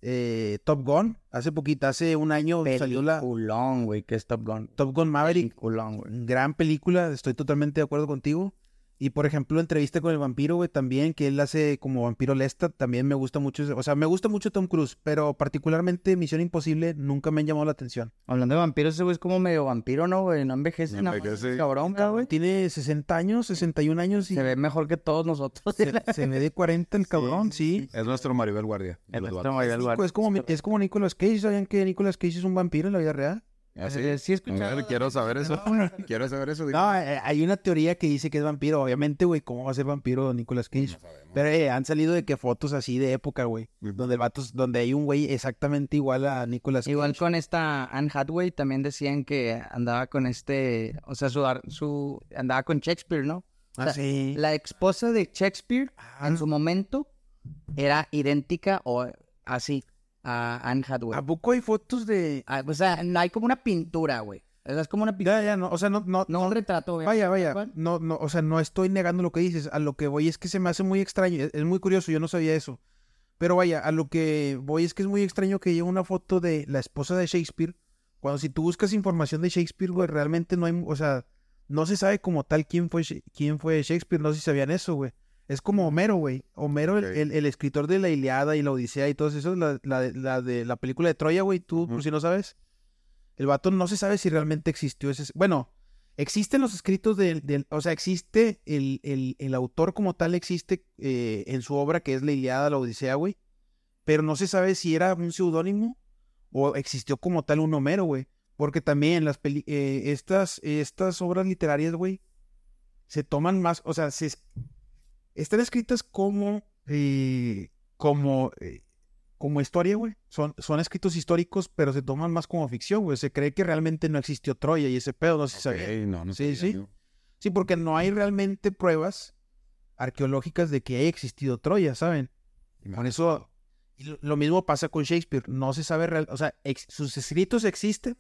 eh, Top Gun. Hace poquito, hace un año salió la Peliculón, güey, que es Top Gun. Top Gun Maverick, Peliculón, güey. gran película, estoy totalmente de acuerdo contigo. Y por ejemplo, entrevista con el vampiro, güey, también, que él hace como vampiro Lestat, también me gusta mucho. ese- O sea, me gusta mucho Tom Cruise, pero particularmente Misión Imposible nunca me han llamado la atención. Hablando de vampiros, ese güey es como medio vampiro, ¿no, güey? No envejece No nada más, envejece. Cabrón, ¿verdad, güey? Tiene 60 años, 61 años y Se ve mejor que todos nosotros. se, se ve de 40 el *laughs* cabrón, sí. Es nuestro Maribel Guardia. Los nuestro. Maribel Guardia. Es como, es como Nicolas Cage, ¿sabían que Nicolas Cage es un vampiro en la vida real? ¿Ah, sí? Eh, sí, he escuchado. A ver, *laughs* quiero saber eso. Quiero saber eso. dime. No, eh, hay una teoría que dice que es vampiro, obviamente, güey, ¿cómo va a ser vampiro Nicolas Cage? Pero eh, han salido de que fotos así de época, güey, donde el vato, donde hay un güey exactamente igual a Nicolas Cage. Igual con esta Anne Hathaway también decían que andaba con este, o sea, su, andaba con Shakespeare, ¿no? O Ah, sí. La esposa de Shakespeare Ah, en su momento era idéntica o así a Anne Hathaway. ¿A poco hay fotos de...? Ah, o sea, no hay como una pintura, güey. O sea, es como una pintura. Ya, ya, no, o sea, no, no, No un retrato, güey. Vaya, vaya. ¿Cuál? No, no, o sea, no estoy negando lo que dices. A lo que voy es que se me hace muy extraño. Es, es muy curioso, yo no sabía eso. Pero vaya, a lo que voy es que es muy extraño que haya una foto de la esposa de Shakespeare. Cuando si tú buscas información de Shakespeare, güey, realmente no hay, o sea, no se sabe como tal quién fue, quién fue Shakespeare. No sé si sabían eso, güey. Es como Homero, güey. Homero, el- el, el escritor de la Iliada y la Odisea y todo eso, la, la, de- la de la película de Troya, güey, tú, por si no sabes. El vato no se sabe si realmente existió ese... Bueno, existen los escritos del... o sea, existe el, el, el autor como tal, existe eh, en su obra que es la Iliada, la Odisea, güey. Pero no se sabe si era un seudónimo o existió como tal un Homero, güey. Porque también las peli eh, estas, estas obras literarias, güey, se toman más, o sea, se, están escritas como, eh, como, eh, como historia, güey. Son, son escritos históricos, pero se toman más como ficción, güey. Se cree que realmente no existió Troya y ese pedo, no sé si Ok, sabían. no, no Sí, sí. yo. Sí, porque no hay realmente pruebas arqueológicas de que haya existido Troya, ¿saben? Por eso, y lo, mismo pasa con Shakespeare. No se sabe real, o sea, ex- sus escritos existen,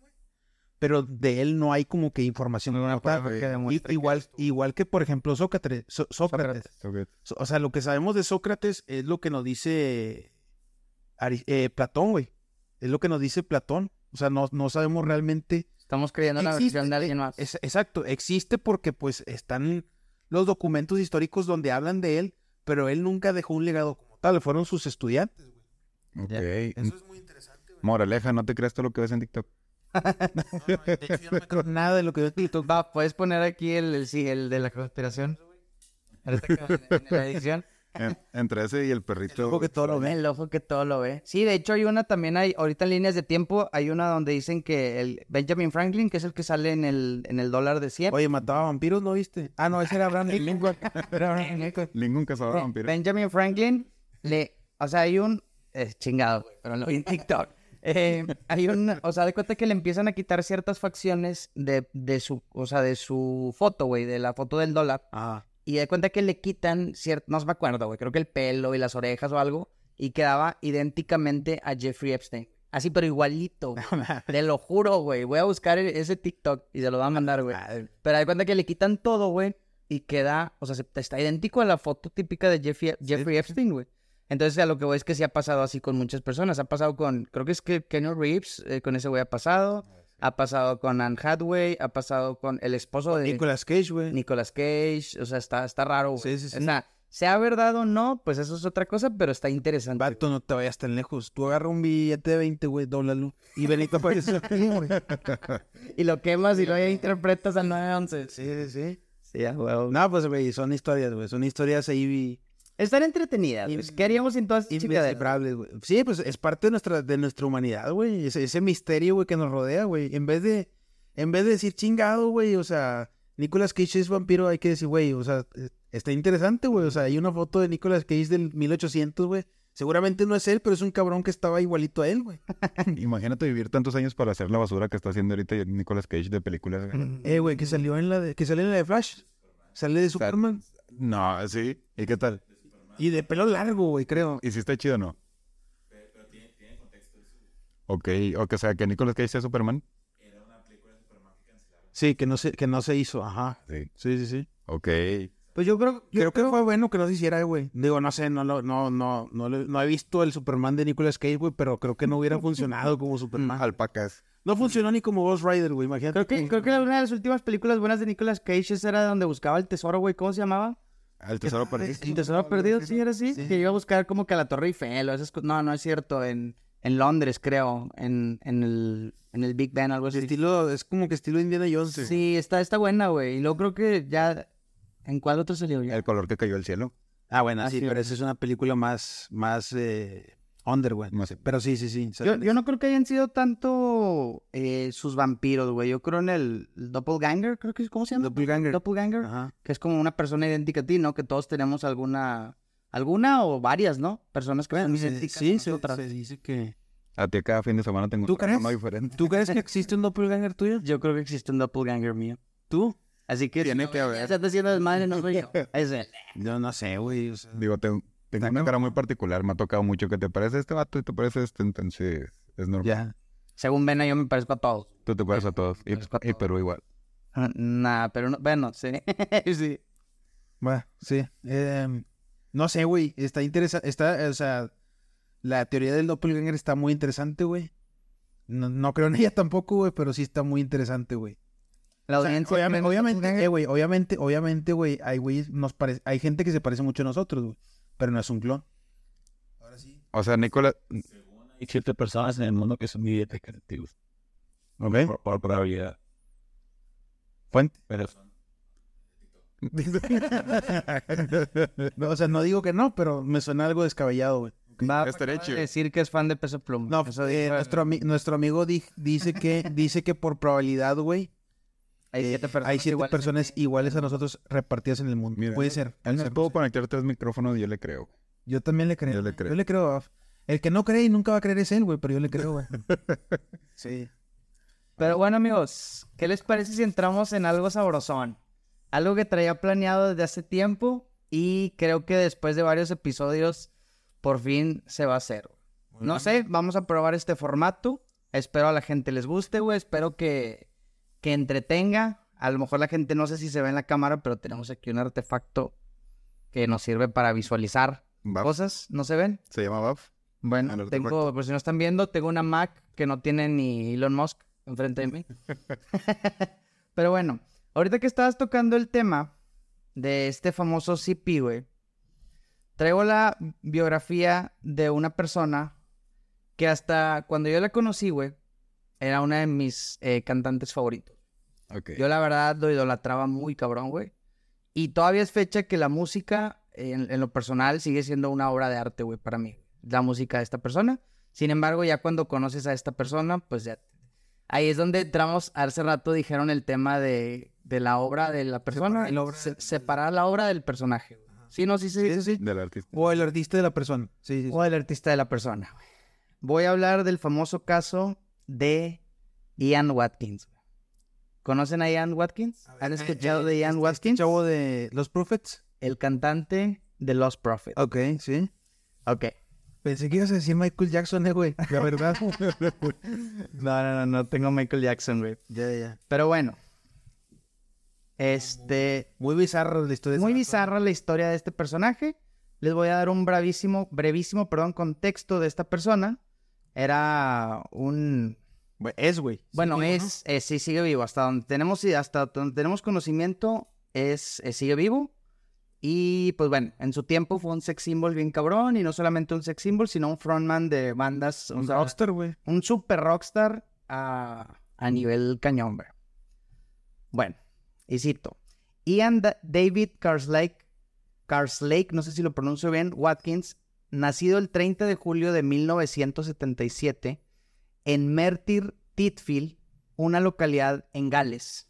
pero de él no hay como que información. Prueba que igual, igual que, por ejemplo, Sócrates. So- Sócrates. So- O sea, lo que sabemos de Sócrates es lo que nos dice Ari- eh, Platón, güey. Es lo que nos dice Platón. O sea, no, no sabemos realmente. Estamos creyendo en la Existe, versión de alguien eh, más. es- exacto, existe porque pues están los documentos históricos donde hablan de él, pero él nunca dejó un legado como tal, fueron sus estudiantes. güey. Ok. Eso es muy interesante. güey. Moraleja, no te creas todo lo que ves en TikTok. No, no, de hecho, yo no me creo nada de lo que TikTok. Va, puedes poner aquí el, el, sí, el de la conspiración. Ahorita que- en, en la edición. En- entre ese y el perrito. Ojo que todo lo ve. El ojo que todo lo ve. Sí, de hecho hay una también, hay, ahorita en líneas de tiempo, hay una donde dicen que el Benjamin Franklin, que es el que sale en el, en el dólar de 100. Oye, mataba vampiros, ¿no viste? Ah, no, ese era Abraham Lincoln. *laughs* Era Abraham *laughs* Lincoln. Ningún cazador de Ben- vampiros. Benjamin Franklin, le, o sea, hay un, eh, chingado, güey, pero lo vi en TikTok. Eh, hay un, o sea, de cuenta que le empiezan a quitar ciertas facciones de, de su, o sea, de su foto, güey, de la foto del dólar. Ah, Y de cuenta que le quitan cierto, no me acuerdo, güey, creo que el pelo y las orejas o algo, y quedaba idénticamente a Jeffrey Epstein. Así, pero igualito. *laughs* Te lo juro, güey. Voy a buscar e- ese TikTok y se lo voy a mandar, güey. Pero de cuenta que le quitan todo, güey, y queda, o sea, se- está idéntico a la foto típica de Jeffrey, Jeffrey Epstein, güey. Entonces, a lo que voy es que sí ha pasado así con muchas personas. Ha pasado con, creo que es que Kenny Reeves, eh, con ese güey ha pasado. Ha pasado con Anne Hathaway, ha pasado con el esposo de Nicolas Cage, güey. Nicolas Cage. O sea, está, está raro, güey. Sí, sí, sí. O sea, sea verdad o no, pues eso es otra cosa, pero está interesante. Vato, no te vayas tan lejos. Tú agarra un billete de 20, güey, dóblalo. Y Benito aparece *laughs* güey. *laughs* Y lo quemas y ya interpretas al 911. Sí, sí, sí. Sí, a huevo. No, pues, güey, son historias, güey. Son historias ahí Están entretenidas. güey. ¿Qué haríamos sin todas güey. Sí, pues es parte de nuestra, de nuestra humanidad, güey. Ese, ese misterio, güey, que nos rodea, güey. En vez de, en vez de decir chingado, güey, o sea, Nicolas Cage es vampiro, hay que decir, güey, o sea, está interesante, güey. O sea, hay una foto de Nicolas Cage del 1800, güey. Seguramente no es él, pero es un cabrón que estaba igualito a él, güey. *laughs* Imagínate vivir tantos años para hacer la basura que está haciendo ahorita Nicolas Cage de películas. güey. Eh, güey, que salió en la de, que salió en la de Flash. Sale de Superman. No, sí. ¿Y qué tal? Y de pelo largo, güey, creo. ¿Y si está chido o no? Ok, o que sea que Nicolas Cage sea Superman. Sí, que no se, que no se hizo, ajá. Sí. Sí, sí, sí. Ok. Pues yo creo, yo Creo que fue bueno que no se hiciera, güey. Digo, no sé, no, lo- no, no, no, le- no he visto el Superman de Nicolas Cage, güey, pero creo que no hubiera funcionado como *laughs* Superman. Alpacas. No funcionó ni como Ghost Rider, güey, imagínate. Creo que, creo que una de las últimas películas buenas de Nicolas Cage esa era donde buscaba el tesoro, güey. ¿Cómo se llamaba? Al tesoro perdido. El tesoro perdido, sí, era así. Que iba a buscar como que a la Torre Eiffel o esas cosas. No, no es cierto. En, en Londres, creo. En, en, el, en el Big Ben, algo así. Estilo, es como que estilo Indiana Jones. Sí, está, está buena, güey. Y luego creo que ya... ¿En cuál otro salió ya? El color que cayó al cielo. Ah, bueno, Ah, sí, sí, pero esa es una película más, más, eh, under, güey. Más- Pero sí, sí, sí. Yo, yo no creo que hayan sido tanto eh, sus vampiros, güey. Yo creo en el, el Doppelganger, creo que es, ¿cómo se llama? Doppelganger. Doppelganger. Ajá. Que es como una persona idéntica a ti, ¿no? Que todos tenemos alguna... Alguna o varias, ¿no? Personas que son Bueno, se- idénticas sí, a se, nosotras. se dice que... A ti cada fin de semana tengo ¿Tú crees? diferente. ¿Tú crees que *laughs* existe un doppelganger tuyo? Yo creo que existe un doppelganger mío. ¿Tú? Así que... Tiene si que no, haber. Ya se está haciendo desmadre, no soy yo. *laughs* Es él. Yo no sé, güey. o sea, Digo, te- tengo una cara muy particular. Me ha tocado mucho que te parece este vato y te parece este. Entonces, es normal. ya. Según Vena, yo me parezco a todos. Tú te pareces a *laughs* todos. Y, y. Perú igual. Ah, Nah, pero no... Bueno, sí. *laughs* sí. Bueno, sí. Eh, no sé, güey. Está interesante. Está, o sea, la teoría del doppelganger está muy interesante, güey. No, no creo en ella tampoco, güey, pero sí está muy interesante, güey. La O sea, audiencia... obviamente, obviamente, eh, güey, obviamente, obviamente, güey, hay güeyes, nos parece, hay gente que se parece mucho a nosotros, güey, pero no es un clon. O sea, Nicolás. Hay ciertas personas en el mundo que son idiotas creativos. ¿Ok? Por, por probabilidad. Fuente. Pero *laughs* No, o sea, no digo que no, pero me suena algo descabellado, güey. Va Estaría a decir que es fan de Peso Pluma. No, Eso eh, nuestro, ami- nuestro amigo di- dice que dice que por probabilidad, güey, hay eh, siete personas, hay siete iguales personas puede a nosotros repartidas en el mundo. Mira, puede ser. puede Él ser. puedo conectar tres micrófonos y yo le creo. Yo también le creo. Yo le creo. Yo le creo. a- El que no cree y nunca va a creer es él, güey, pero yo le creo, güey. *laughs* sí. Pero bueno, amigos, ¿qué les parece si entramos en algo sabrosón? Algo que traía planeado desde hace tiempo y creo que después de varios episodios por fin se va a hacer. güey. No sé, vamos a probar este formato. Espero a la gente les guste, güey. Espero que, que entretenga. A lo mejor la gente no sé si se ve en la cámara, pero tenemos aquí un artefacto que nos sirve para visualizar cosas. ¿No se ven? Se llama Baf. Bueno, tengo, por si no están viendo, tengo una Mac que no tiene ni Elon Musk enfrente de mí. *laughs* Pero bueno, ahorita que estabas tocando el tema de este famoso CP, güey, traigo la biografía de una persona que hasta cuando yo la conocí, güey, era una de mis eh, cantantes favoritos. Ok. Yo la verdad lo idolatraba muy cabrón, güey. Y todavía es fecha que la música, en, en lo personal, sigue siendo una obra de arte, güey, para mí. La música de esta persona. Sin embargo, ya cuando conoces a esta persona, pues ya... Ahí es donde entramos, hace rato dijeron el tema de, de la obra de la persona. Separar la obra se- del- separar la obra del personaje, güey. Sí, no, sí, sí. Sí, sí, sí. Del artista. O el artista de la persona. Sí, sí. sí. O el artista de la persona, güey. Voy a hablar del famoso caso de Ian Watkins. ¿Conocen a Ian Watkins? ¿Han Eh, escuchado eh, de Ian este- Watkins? Este chavo de los Prophets. El cantante de Lost Prophet. Ok, sí. Ok. Pensé que ibas a decir Michael Jackson, eh, güey. La verdad. *laughs* No, no, no, no tengo Michael Jackson, güey. ya, ya. Pero bueno. Este. Muy bizarra la historia. Muy bizarra la historia de este personaje. Les voy a dar un bravísimo, brevísimo, perdón, contexto de esta persona. Era un. Es, güey. Bueno, Sí, es, eh, sí, sigue vivo. Hasta donde tenemos, hasta donde tenemos conocimiento, es, eh, sigue vivo. Y pues bueno, en su tiempo fue un sex symbol bien cabrón. Y no solamente un sex symbol, sino un frontman de bandas. o Un sea, rockstar, güey. un super rockstar a, a nivel cañón, güey. Bueno, y cito. Ian Da- David Carslake, Carslake, no sé si lo pronuncio bien, Watkins, nacido el 30 de julio de 1977 en Merthyr Titfield, una localidad en Gales.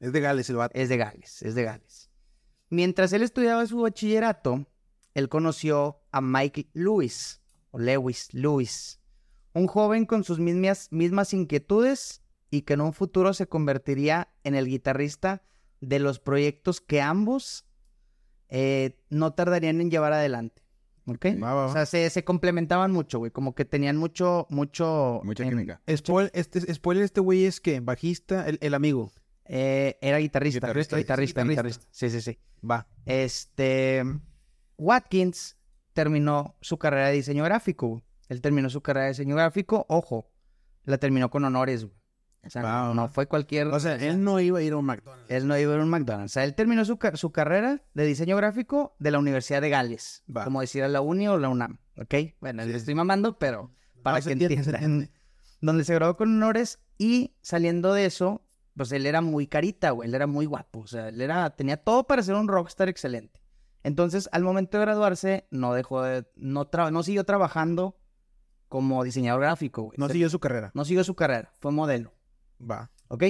Es de Gales el vato. Es de Gales, es de Gales. Mientras él estudiaba su bachillerato, él conoció a Mike Lewis, o Lewis, Lewis, un joven con sus mismas, mismas inquietudes y que en un futuro se convertiría en el guitarrista de los proyectos que ambos eh, no tardarían en llevar adelante. ¿Ok? Va, va, va. O sea, se, se complementaban mucho, güey. Como que tenían mucho, mucho... Mucha en- química. Spoil- este, spoiler, este güey es que bajista, el, el amigo. eh, era guitarrista. Guitarrista, Guitarrista, guitarrista. guitarrista. Sí, sí, sí. Va. Este. Watkins terminó su carrera de diseño gráfico. güey. Él terminó su carrera de diseño gráfico. Ojo, la terminó con honores. güey. O sea, Wow. no fue cualquier. O sea, él no iba a ir a un McDonald's. él no iba a ir a un McDonald's. O sea, él terminó su, su carrera de diseño gráfico de la Universidad de Gales. Como decir a la Uni o la UNAM. ¿Ok? Bueno, le estoy mamando, pero para No, que entiendan. Donde se graduó con honores y saliendo de eso, pues él era muy carita, güey. Él era muy guapo. O sea, él era, tenía todo para ser un rockstar excelente. Entonces, al momento de graduarse, no dejó de, no, tra- no siguió trabajando como diseñador gráfico, güey. No siguió su carrera. no siguió su carrera, fue modelo, Va. ¿ok?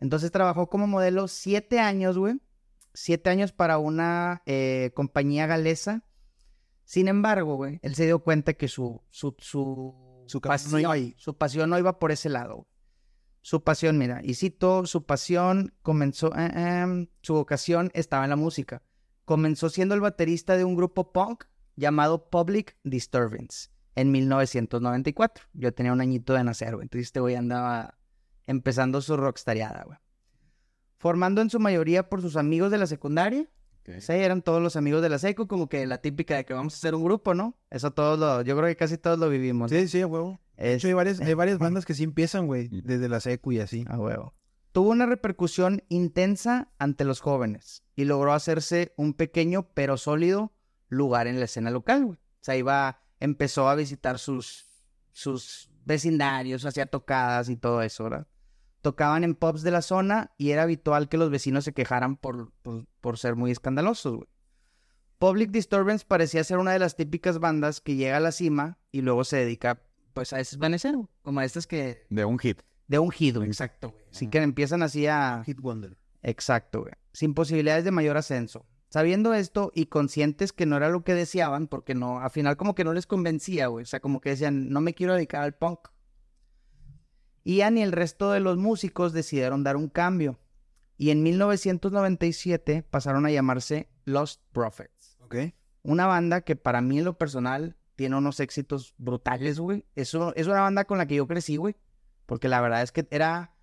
Entonces trabajó como modelo siete años, güey. Siete años para una eh, compañía galesa. Sin embargo, güey, él se dio cuenta que su, su, su, Su camino no iba ahí. su pasión no iba por ese lado. güey. Su pasión, mira, y cito, su pasión comenzó, eh, em, su vocación estaba en la música. Comenzó siendo el baterista de un grupo punk llamado Public Disturbance en 1994. Yo tenía un añito de nacer, güey. Entonces este güey andaba empezando su rockstariada, güey. Formando en su mayoría por sus amigos de la secundaria. Ok. Sí, eran todos los amigos de la seco, como que la típica de que vamos a hacer un grupo, ¿no? Eso todos lo, yo creo que casi todos lo vivimos. Sí, sí, a huevo. De hecho, hay varias, hay varias *laughs* bandas que sí empiezan, güey, desde la secu y así. A huevo. Tuvo una repercusión intensa ante los jóvenes y logró hacerse un pequeño pero sólido lugar en la escena local, güey. O sea, iba, empezó a visitar sus, sus vecindarios, hacía tocadas y todo eso, ¿verdad? Tocaban en pubs de la zona y era habitual que los vecinos se quejaran por, por, por ser muy escandalosos, güey. Public Disturbance parecía ser una de las típicas bandas que llega a la cima y luego se dedica, pues, a desvanecer. Como estas que De un hit. de un hit, güey. Exacto, güey. Así que empiezan así a... Hit Wonder. Exacto, güey. Sin posibilidades de mayor ascenso. Sabiendo esto y conscientes que no era lo que deseaban, porque no, al final como que no les convencía, güey. O sea, como que decían, no me quiero dedicar al punk. Ian y el resto de los músicos decidieron dar un cambio. Y en 1997 pasaron a llamarse Lost Prophets. Ok. Una banda que para mí en lo personal tiene unos éxitos brutales, güey. Eso es una banda con la que yo crecí, güey. Porque la verdad es que era...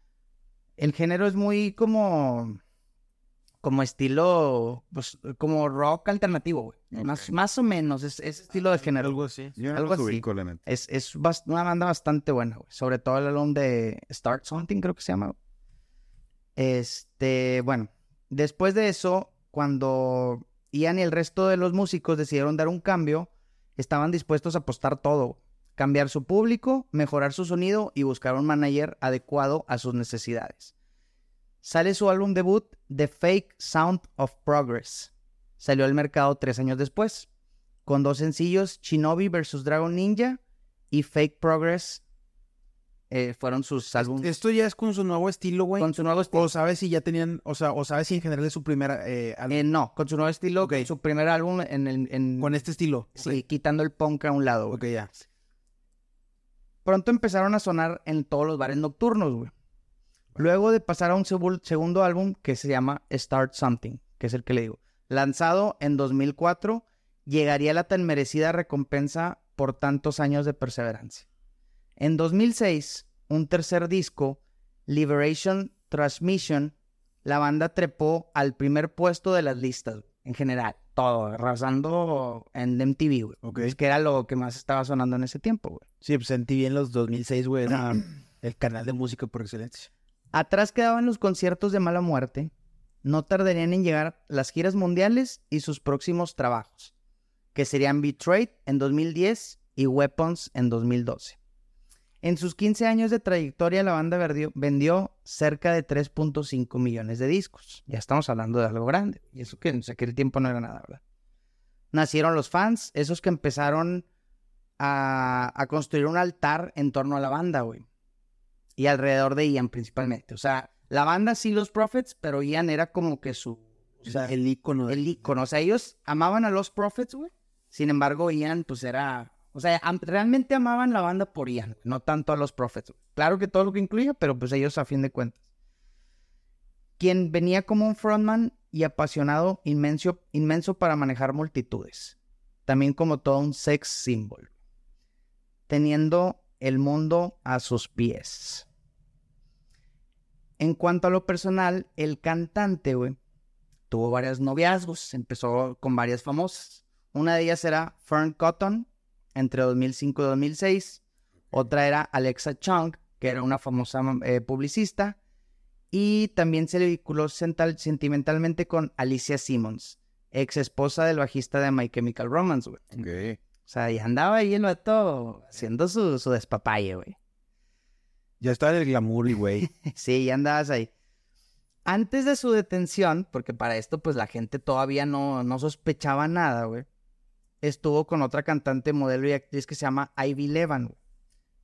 El género es muy como... como estilo, pues, como rock alternativo, güey. Más, más o menos, es, ese estilo de género. Algo así. Yo no Algo así. ubico, la neta. Es, es bas- una banda bastante buena, güey. Sobre todo el álbum de Start Something, creo que se llama. Este, bueno, después de eso, cuando Ian y el resto de los músicos decidieron dar un cambio, estaban dispuestos a apostar todo. Cambiar su público, mejorar su sonido y buscar un manager adecuado a sus necesidades. Sale su álbum debut, The Fake Sound of Progress. Salió al mercado tres años después con dos sencillos, Shinobi vs. Dragon Ninja y Fake Progress. eh, fueron sus álbumes Esto ya es con su nuevo estilo, güey. con su nuevo estilo. O sabes si ya tenían, o sea, o sabes si en general es su primera eh, álbum Eh, no, con su nuevo estilo, su primer álbum en el... en- con este estilo. sí, quitando el punk a un lado. güey. Ok, ya. Pronto empezaron a sonar en todos los bares nocturnos, güey. Luego de pasar a un segundo álbum que se llama Start Something, que es el que le digo. Lanzado en 2004, llegaría la tan merecida recompensa por tantos años de perseverancia. En 2006, un tercer disco, Liberation Transmission, la banda trepó al primer puesto de las listas, en general, todo, arrasando en MTV, güey. Es que era lo que más estaba sonando en ese tiempo, güey. Sí, pues sentí bien los 2006, güey. Era el canal de música por excelencia. Atrás quedaban los conciertos de mala muerte. No tardarían en llegar las giras mundiales y sus próximos trabajos, que serían Betrayed en 2010 y Weapons en 2012. En sus 15 años de trayectoria, la banda verdió- vendió cerca de 3.5 millones de discos. Ya estamos hablando de algo grande. Y eso que en aquel tiempo no era nada, ¿verdad? Nacieron los fans, esos que empezaron a, a construir un altar en torno a la banda, güey y alrededor de Ian principalmente. O sea, la banda sí los Prophets, pero Ian era como que su, o sea, el, icono. el ícono. O sea, ellos amaban a los Prophets, güey. Sin embargo, Ian, pues era, o sea, am- realmente amaban la banda por Ian, no tanto a los Prophets. Claro que todo lo que incluía, pero pues ellos a fin de cuentas. Quien venía como un frontman y apasionado inmenso, inmenso para manejar multitudes. También como todo un sex symbol. Teniendo el mundo a sus pies. En cuanto a lo personal, el cantante, güey, tuvo varios noviazgos. Empezó con varias famosas. Una de ellas era Fern Cotton, entre 2005 y 2006. Otra era Alexa Chung, que era una famosa eh, publicista. Y también se le vinculó sentimentalmente con Alicia Simmons, ex esposa del bajista de My Chemical Romance, güey. O sea, y andaba ahí el vato haciendo su, su despapalle, güey. Ya estaba en el glamour, y güey. *laughs* Sí, ya andabas ahí. Antes de su detención, porque para esto pues la gente todavía no, no sospechaba nada, güey. Estuvo con otra cantante, modelo y actriz que se llama Ivy Levan, güey,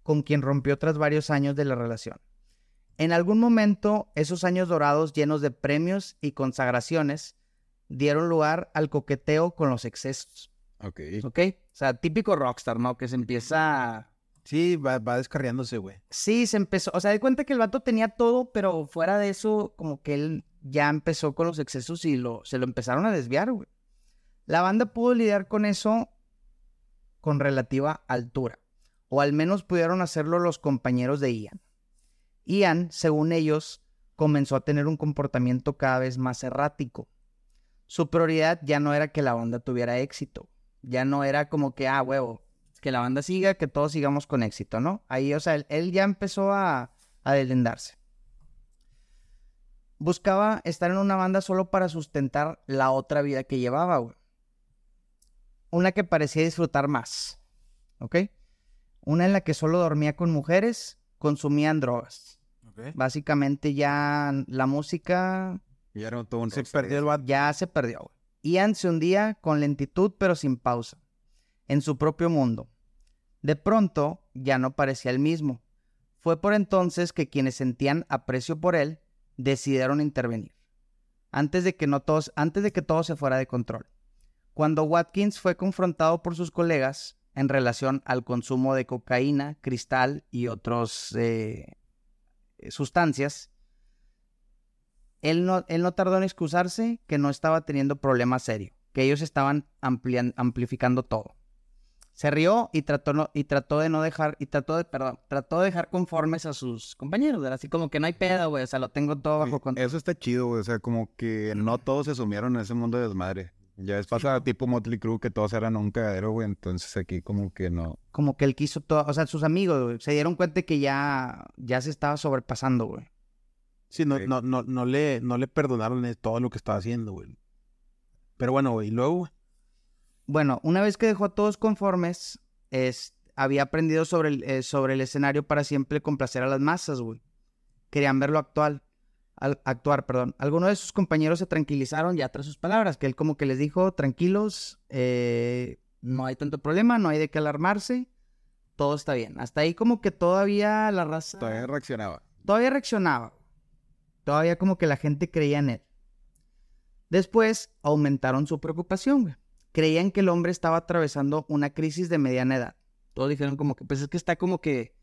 con quien rompió tras varios años de la relación. En algún momento, esos años dorados llenos de premios y consagraciones dieron lugar al coqueteo con los excesos, Ok. ¿ok? O sea, típico rockstar, ¿no? Que se empieza Sí, va, descarriándose, güey. Sí, se empezó, o sea, de cuenta que el vato tenía todo, pero fuera de eso, como que él ya empezó con los excesos y lo, se lo empezaron a desviar, güey. La banda pudo lidiar con eso con relativa altura, o al menos pudieron hacerlo los compañeros de Ian. Ian, según ellos, comenzó a tener un comportamiento cada vez más errático. Su prioridad ya no era que la banda tuviera éxito, ya no era como que, ah, huevo, que la banda siga, que todos sigamos con éxito, ¿no? Ahí, o sea, él, él ya empezó a, a deslindarse. Buscaba estar en una banda solo para sustentar la otra vida que llevaba, güey. Una que parecía disfrutar más, ¿ok? Una en la que solo dormía con mujeres, consumían drogas. Básicamente ya la música Y era todo un Se perdió el ya se perdió. güey. Ian se hundía con lentitud pero sin pausa, en su propio mundo. De pronto ya no parecía el mismo. Fue por entonces que quienes sentían aprecio por él decidieron intervenir. Antes de que antes de que todo se fuera de control. Cuando Watkins fue confrontado por sus colegas en relación al consumo de cocaína, cristal y otras sustancias, él no, él no tardó en excusarse que no estaba teniendo problemas serios, que ellos estaban amplificando todo. Se rió y trató, no- y trató de no dejar, y trató de, perdón, trató de dejar conformes a sus compañeros, ¿verdad? Así como que no hay pedo, güey, o sea, lo tengo todo bajo control. Eso está chido, güey. O sea, como que no todos se sumieron en ese mundo de desmadre. Ya es pasa tipo Motley Crue que todos eran un cagadero, güey. Entonces aquí como que no. Como que él quiso todo, o sea, sus amigos, güey, se dieron cuenta de que ya, ya se estaba sobrepasando, güey. Sí, no, Sí. no, no, no, le, no le perdonaron eh, todo lo que estaba haciendo, güey. Pero bueno, güey, y luego, güey. Bueno, una vez que dejó a todos conformes, es, había aprendido sobre el, eh, sobre el escenario para siempre complacer a las masas, güey. Querían verlo actual, al- actuar, perdón. Algunos de sus compañeros se tranquilizaron ya tras sus palabras, que él como que les dijo, tranquilos, eh, no hay tanto problema, no hay de qué alarmarse, todo está bien. Hasta ahí como que todavía la raza... Todavía reaccionaba. todavía reaccionaba. Todavía como que la gente creía en él. Después aumentaron su preocupación, güey. Creían que el hombre estaba atravesando una crisis de mediana edad. Todos dijeron como que, pues es que está como que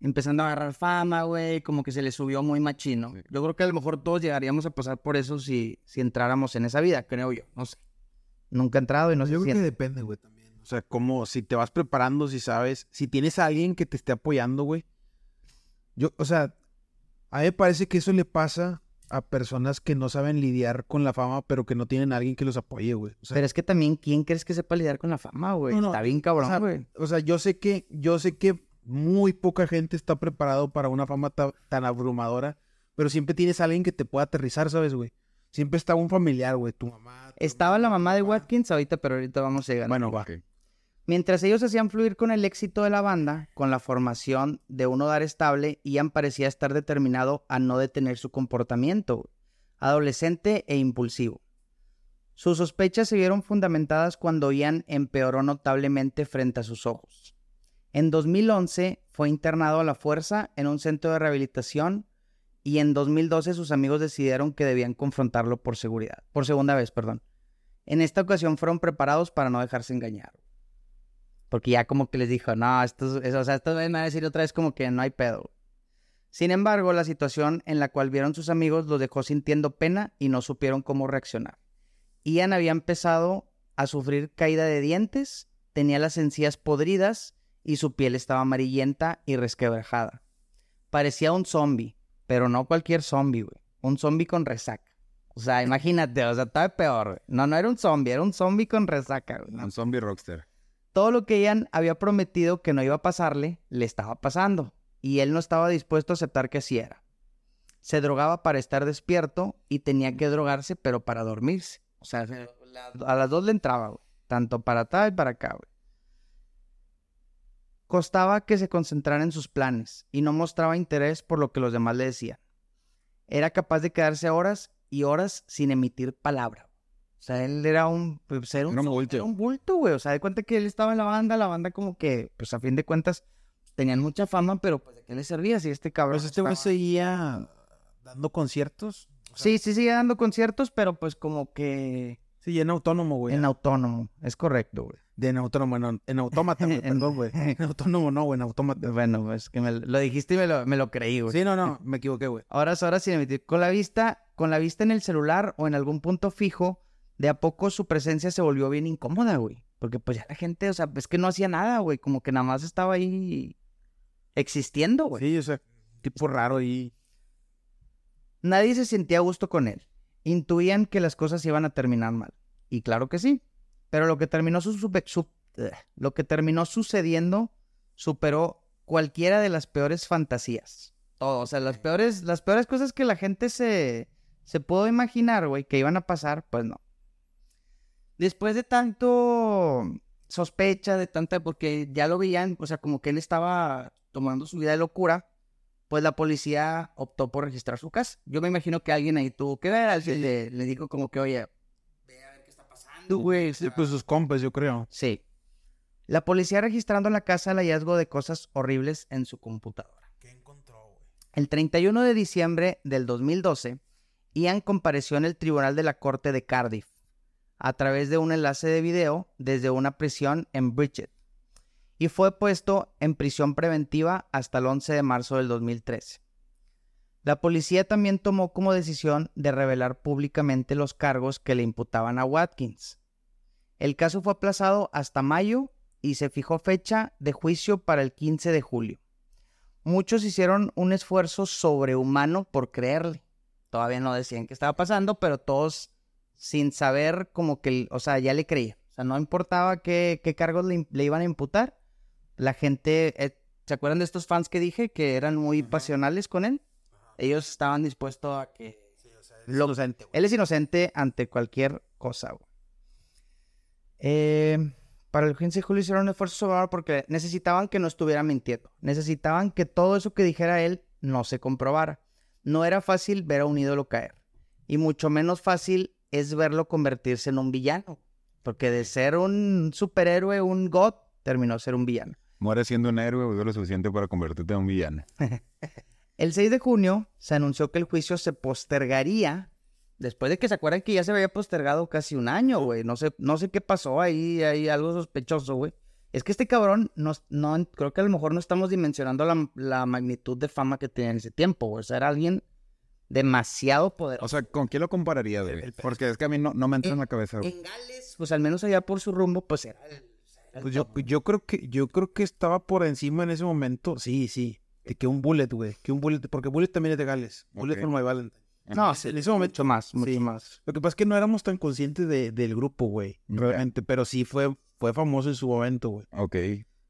empezando a agarrar fama, güey, como que se le subió muy machino. Sí. Yo creo que a lo mejor todos llegaríamos a pasar por eso si, si entráramos en esa vida, creo yo. No sé. Nunca he entrado y no sé Yo creo que depende, güey, también. O sea, como si te vas preparando, si sabes, si tienes a alguien que te esté apoyando, güey. Yo, o sea, a mí me parece que eso le pasa a personas que no saben lidiar con la fama, pero que no tienen a alguien que los apoye, güey. O sea, Pero es que también, ¿quién crees que sepa lidiar con la fama, güey? No, no, Está bien o cabrón, sea, güey. o sea, yo sé que, yo sé que muy poca gente está preparado para una fama ta- tan abrumadora, pero siempre tienes a alguien que te pueda aterrizar, ¿sabes, güey? Siempre está un familiar, güey, tu mamá. tu Estaba la mamá de. Watkins ahorita, pero ahorita vamos a llegar. Bueno, va. Ok. Mientras ellos hacían fluir con el éxito de la banda, con la formación de un hogar estable, Ian parecía estar determinado a no detener su comportamiento, adolescente e impulsivo. Sus sospechas se vieron fundamentadas cuando Ian empeoró notablemente frente a sus ojos. En 2011 fue internado a la fuerza en un centro de rehabilitación y en 2012 sus amigos decidieron que debían confrontarlo por seguridad, por segunda vez, perdón. En esta ocasión fueron preparados para no dejarse engañar. Porque ya como que les dijo, no, estos, es- o sea, estos me van a decir otra vez como que no hay pedo. Sin embargo, la situación en la cual vieron sus amigos los dejó sintiendo pena y no supieron cómo reaccionar. Ian había empezado a sufrir caída de dientes, tenía las encías podridas y su piel estaba amarillenta y resquebrajada. Parecía un zombie, pero no cualquier zombie, güey. Un zombie con resaca. O sea, imagínate, o sea, estaba peor, güey. No, no era un zombie, era un zombie con resaca, güey. Un zombie rockster. Todo lo que Ian había prometido que no iba a pasarle, le estaba pasando, y él no estaba dispuesto a aceptar que así era. Se drogaba para estar despierto y tenía que drogarse, pero para dormirse. O sea, a las dos le entraba. Tanto para atrás y para acá. Costaba que se concentrara en sus planes y no mostraba interés por lo que los demás le decían. Era capaz de quedarse horas y horas sin emitir palabra. O sea, él era un, pues, era un, Era un bulto. era un bulto, güey. O sea, de cuenta que él estaba en la banda, la banda como que, pues a fin de cuentas, tenían mucha fama, pero pues de qué le servía si este cabrón. Pues este güey estaba- seguía dando conciertos. Sí, sí, sigue dando conciertos, pero pues como que Sí, en autónomo, güey. en autónomo. Es correcto, güey. De en autónomo, en, en autómata, güey, *laughs* perdón, güey. *laughs* En autónomo no, güey, en autómata. Bueno, pues que me lo dijiste y me lo, me lo creí, güey. Sí, no, no, me equivoqué, güey. Horas, horas sin emitir. Con la vista, con la vista en el celular o en algún punto fijo, de a poco su presencia se volvió bien incómoda, güey. Porque pues ya la gente, o sea, es que no hacía nada, güey. Como que nada más estaba ahí existiendo, güey. Sí, o sea, tipo raro y... Nadie se sentía a gusto con él. Intuían que las cosas iban a terminar mal. Y claro que sí. Pero lo que terminó, su- su- su- eh, lo que terminó sucediendo superó cualquiera de las peores fantasías. Todo, o sea, las peores, las peores cosas que la gente se, se pudo imaginar, güey, que iban a pasar, pues no. Después de tanto sospecha, de tanta, porque ya lo veían, o sea, como que él estaba tomando su vida de locura, pues la policía optó por registrar su casa. Yo me imagino que alguien ahí tuvo que ver, alguien le, le dijo como que, oye, ve a ver qué está pasando, güey. o Sí, sea, pues sus compas, yo creo. Sí. La policía registrando en la casa el hallazgo de cosas horribles en su computadora. ¿Qué encontró, güey? El 31 de diciembre del 2012, Ian compareció en el tribunal de la corte de Cardiff a través de un enlace de video desde una prisión en Bridget y fue puesto en prisión preventiva hasta el 11 de marzo del 2013. La policía también tomó como decisión de revelar públicamente los cargos que le imputaban a Watkins. El caso fue aplazado hasta mayo y se fijó fecha de juicio para el 15 de julio. Muchos hicieron un esfuerzo sobrehumano por creerle. Todavía no decían qué estaba pasando, pero todos sin saber como que, o sea, ya le creía. O sea, no importaba qué, qué cargos le, le iban a imputar. La gente, eh, ¿se acuerdan de estos fans que dije que eran muy pasionales con él? Ellos estaban dispuestos a que... lo- él es inocente ante cualquier cosa, güey. Eh, para el 15 de julio hicieron un esfuerzo sobrehumano porque necesitaban que no estuviera mintiendo. Necesitaban que todo eso que dijera él no se comprobara. No era fácil ver a un ídolo caer. Y mucho menos fácil es verlo convertirse en un villano. Porque de ser un superhéroe, un god, terminó ser un villano. Mueres siendo un héroe, vive lo suficiente para convertirte en un villano. *laughs* El 6 de junio se anunció que el juicio se postergaría después de que se acuerdan que ya se había postergado casi un año, güey. No sé, no sé qué pasó ahí, hay algo sospechoso, güey. Es que este cabrón, no, no, creo que a lo mejor no estamos dimensionando la, la magnitud de fama que tenía en ese tiempo, güey. O sea, era alguien demasiado poderoso. O sea, ¿con qué lo compararía, güey? Porque es que a mí no, no me entra en la cabeza, güey. en Gales, pues al menos allá por su rumbo, pues era el... era el Pues yo, top. yo creo que yo creo que estaba por encima en ese momento. Sí, sí. De que un bullet, güey. Que un bullet, porque bullet también es de Gales. Bullet for my Valentine. No, en ese momento. mucho más, mucho sí. más. Lo que pasa es que no éramos tan conscientes de- del grupo, güey. Realmente. Pero sí fue, fue famoso en su momento, güey. Ok.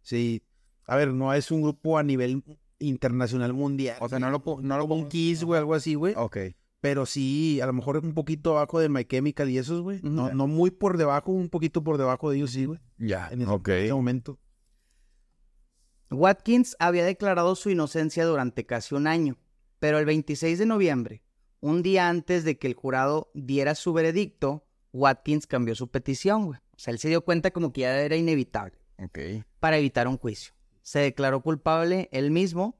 Sí. A ver, no es un grupo a nivel internacional mundial. O sea, no lo, no lo un Kiss, güey, algo así, güey. Ok. Pero sí, a lo mejor un poquito abajo de My Chemical y esos, güey. No, no muy por debajo, un poquito por debajo de ellos, sí, güey. Ya. En ese, en ese momento. Watkins había declarado su inocencia durante casi un año, pero el 26 de noviembre, un día antes de que el jurado diera su veredicto, Watkins cambió su petición, güey. O sea, él se dio cuenta como que ya era inevitable Ok. para evitar un juicio. Se declaró culpable él mismo,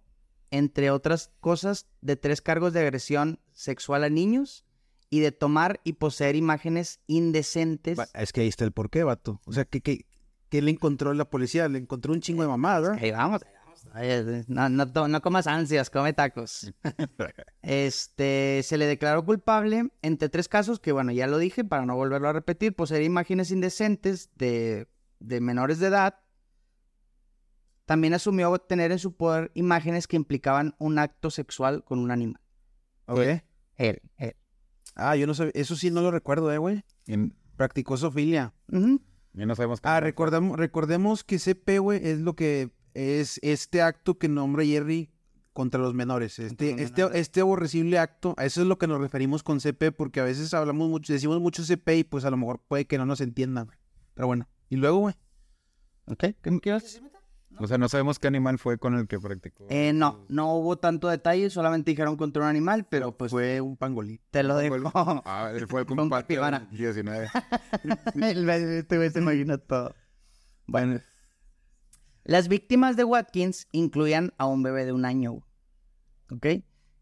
entre otras cosas, de tres cargos de agresión sexual a niños y de tomar y poseer imágenes indecentes. Es que ahí está el porqué, vato. O sea, ¿qué, qué, qué le encontró la policía? Le encontró un chingo de mamadas, ¿verdad? Ahí vamos, No, no, no comas ansias, come tacos. *laughs* Este, se le declaró culpable entre tres casos, que bueno, ya lo dije, para no volverlo a repetir, poseer imágenes indecentes de, de menores de edad. También asumió tener en su poder imágenes que implicaban un acto sexual con un animal. Ok. Él, él. Ah, yo no sé. Eso sí no lo recuerdo, eh, güey. Practicó sofilia. Ujú. y no sabemos Ah, recordamos, recordemos que CP, güey, es lo que es este acto que nombra Jerry contra los menores. Este, los este, menores. este aborrecible acto, a eso es lo que nos referimos con CP, porque a veces hablamos mucho, decimos mucho CP y pues a lo mejor puede que no nos entiendan. güey. Pero bueno. Y luego, güey. Ok, ¿qué me quieres decir? O sea, no sabemos qué animal fue con el que practicó. Eh, no, no hubo tanto detalle, solamente dijeron contra un animal, pero pues Fue un pangolín. te lo dejo. Ah, él fue el Fue un *laughs* capibara. *laughs* 19. El- Este güey se imagina todo. Bueno. Las víctimas de Watkins incluían a un bebé de un año. ¿Ok?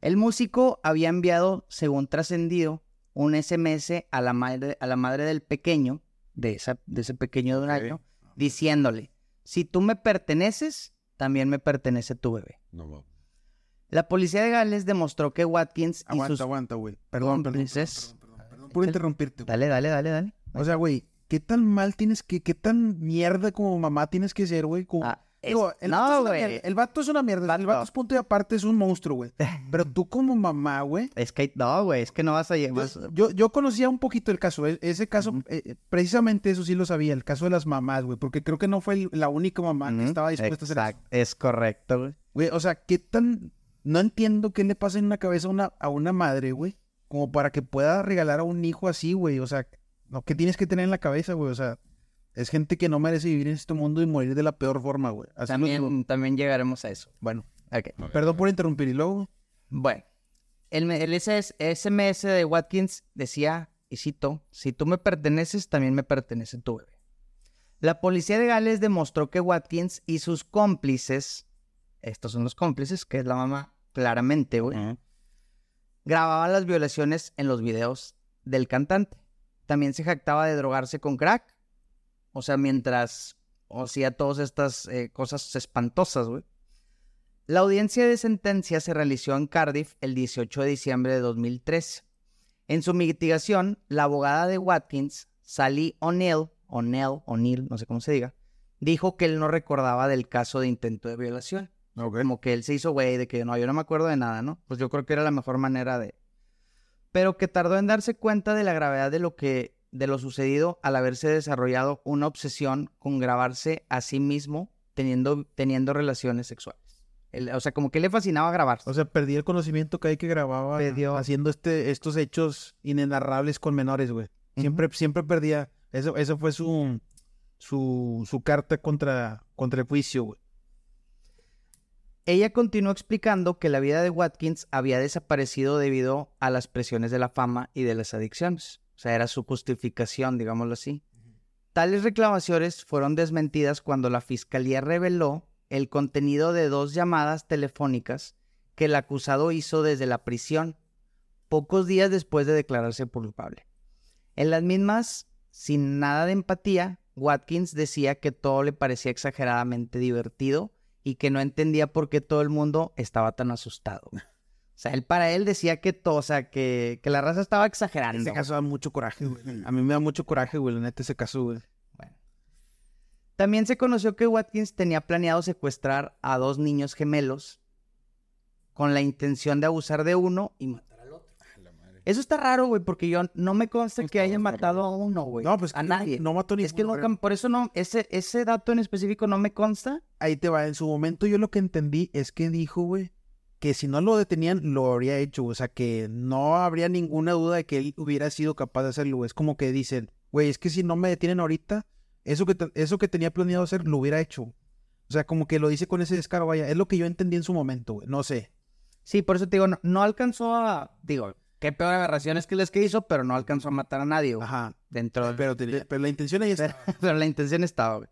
El músico había enviado, según trascendido, un SMS a la madre, a la madre del pequeño, de, esa, de ese pequeño de un año, diciéndole, si tú me perteneces, también me pertenece tu bebé. No, no. La policía de Gales demostró que Watkins y Aguanta, sus... aguanta, güey. Perdón, perdón, perdón, perdón, perdón, perdón por interrumpirte. Dale, dale, dale, dale. O sea, güey, ¿qué tan mal tienes que, qué tan mierda como mamá tienes que ser, güey? Como- Ah, Digo, el, no, vato es una güey. mierda, el vato es una mierda. El vato es punto y aparte, es un monstruo, güey. Pero tú como mamá, güey. Es que no, güey, es que no vas a llegar. Yo, yo, conocía un poquito el caso. e- Ese caso, eh, eh, precisamente eso sí lo sabía. El caso de las mamás, güey. Porque creo que no fue el- la única mamá que estaba dispuesta a hacer eso. exacto, Es correcto, güey. Güey, o sea, ¿qué tan...? No entiendo qué le pasa en la cabeza a una, a una madre, güey. Como para que pueda regalar a un hijo así, güey. O sea, no, ¿qué tienes que tener en la cabeza, güey? O sea, es gente que no merece vivir en este mundo y morir de la peor forma, güey. Así lo digo. También, también llegaremos a eso. Bueno, Ok. perdón por interrumpir. Y luego... Bueno, el, me- el SS SMS de Watkins decía, y cito, si tú me perteneces, también me pertenece tu bebé. La policía de Gales demostró que Watkins y sus cómplices, estos son los cómplices, que es la mamá, claramente, güey, grababan las violaciones en los videos del cantante. También se jactaba de drogarse con crack. O sea, mientras hacía todas estas eh, cosas espantosas, güey. La audiencia de sentencia se realizó en Cardiff el 18 de diciembre de 2013. En su mitigación, la abogada de Watkins, Sally O'Neill, O'Neill, O'Neill, no sé cómo se diga, dijo que él no recordaba del caso de intento de violación. Como que él se hizo güey de que no, yo no me acuerdo de nada, ¿no? Pues yo creo que era la mejor manera de... Pero que tardó en darse cuenta de la gravedad de lo que de lo sucedido al haberse desarrollado una obsesión con grabarse a sí mismo teniendo, teniendo relaciones sexuales. O sea, como que le fascinaba grabarse. O sea, perdí el conocimiento que hay que grababa Perdió. haciendo este, estos hechos inenarrables con menores, güey. Siempre, siempre perdía. Eso, eso fue su, su, su carta contra, contra el juicio, güey. Ella continuó explicando que la vida de Watkins había desaparecido debido a las presiones de la fama y de las adicciones. O sea, era su justificación, digámoslo así. Tales reclamaciones fueron desmentidas cuando la fiscalía reveló el contenido de dos llamadas telefónicas que el acusado hizo desde la prisión, pocos días después de declararse culpable. En las mismas, sin nada de empatía, Watkins decía que todo le parecía exageradamente divertido y que no entendía por qué todo el mundo estaba tan asustado. *laughs* O sea, él para él decía que todo, o sea, que, que la raza estaba exagerando. Ese caso da mucho coraje, güey. A mí me da mucho coraje, güey, la neta, ese caso, güey. Bueno. También se conoció que Watkins tenía planeado secuestrar a dos niños gemelos con la intención de abusar de uno y matar al otro. Eso está raro, güey, porque yo no me consta que haya matado a uno, güey. No, pues a nadie. No mató ni es que nunca, por eso no, ese, ese dato en específico no me consta. Ahí te va. En su momento yo lo que entendí es que dijo, güey, que si no lo detenían, lo habría hecho. O sea, que no habría ninguna duda de que él hubiera sido capaz de hacerlo. Es como que dicen, güey, es que si no me detienen ahorita, eso que, eso que tenía planeado hacer, lo hubiera hecho. O sea, como que lo dice con ese descaro, vaya. Es lo que yo entendí en su momento, güey. No sé. Sí, por eso te digo, no, no alcanzó a, digo, qué peor aberración es que les que hizo, pero no alcanzó a matar a nadie, güey, Ajá. dentro de... Pero, tenía- pero la intención ahí está. *laughs* Pero la intención estaba, güey.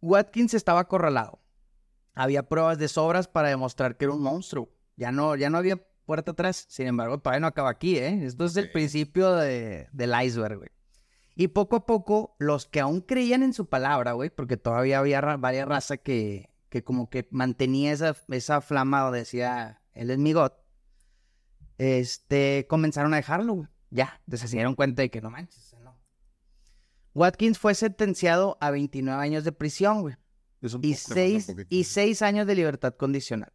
Watkins estaba acorralado. Había pruebas de sobras para demostrar que era un monstruo. Ya no, ya no había puerta atrás. Sin embargo, todavía no acaba aquí, ¿eh? Esto es el principio de- del iceberg, güey. Y poco a poco, los que aún creían en su palabra, güey, porque todavía había ra- varias razas que, que como que mantenía esa, esa flama o decía, él es mi God, este, comenzaron a dejarlo, güey. Ya, entonces se dieron cuenta de que no manches, no. Watkins fue sentenciado a 29 años de prisión, güey, y seis, y seis años de libertad condicional.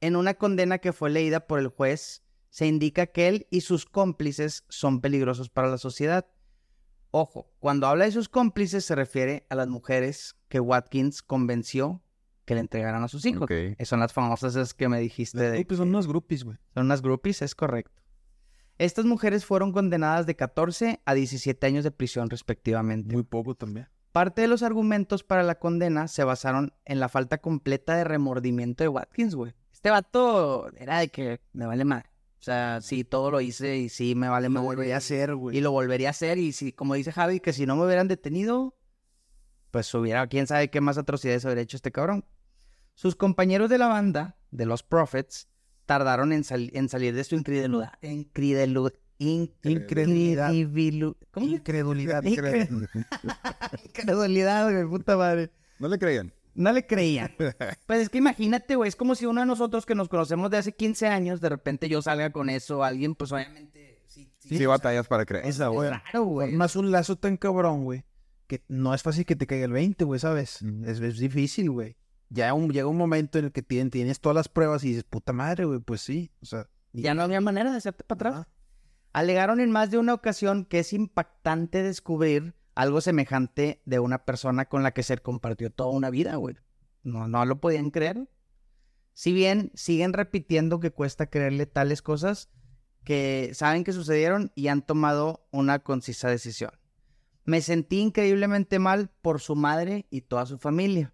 En una condena que fue leída por el juez, se indica que él y sus cómplices son peligrosos para la sociedad. Ojo, cuando habla de sus cómplices se refiere a las mujeres que Watkins convenció que le entregaran a sus hijos. Ok. Eh, Son las famosas esas que me dijiste Las de son unos groupies, güey. son unas groupies, es correcto. Estas mujeres fueron condenadas de 14 a 17 años de prisión respectivamente. Muy poco también. Parte de los argumentos para la condena se basaron en la falta completa de remordimiento de Watkins, güey. Este vato era de que me vale madre. O sea, sí, todo lo hice y sí, me vale Lo madre. volvería a hacer, güey. Y lo volvería a hacer. Y si, como dice Javi, que si no me hubieran detenido, pues hubiera, quién sabe qué más atrocidades habría hecho este cabrón. Sus compañeros de la banda, de los Prophets, tardaron en, sal- en salir de su incredulidad. Incredulidad. Incredulidad. ¿Cómo? Incredulidad. Incre- *laughs* Incredulidad, güey, puta madre. ¿No le creían? No le creían. Pues es que imagínate, güey, es como si uno de nosotros que nos conocemos de hace 15 años, de repente yo salga con eso, alguien, pues obviamente, sí, sí, Sí, batallas para creer. Esa, es raro, güey. Más un lazo tan cabrón, güey, que no es fácil que te caiga el 20, güey, ¿sabes? Es, es difícil, güey. Ya un- llega un momento en el que tien- tienes todas las pruebas y dices, puta madre, güey, pues sí. O sea, Ya no había manera de hacerte para atrás. Alegaron en más de una ocasión que es impactante descubrir algo semejante de una persona con la que se compartió toda una vida, güey. No, no lo podían creer. Si bien siguen repitiendo que cuesta creerle tales cosas que saben que sucedieron y han tomado una concisa decisión. Me sentí increíblemente mal por su madre y toda su familia,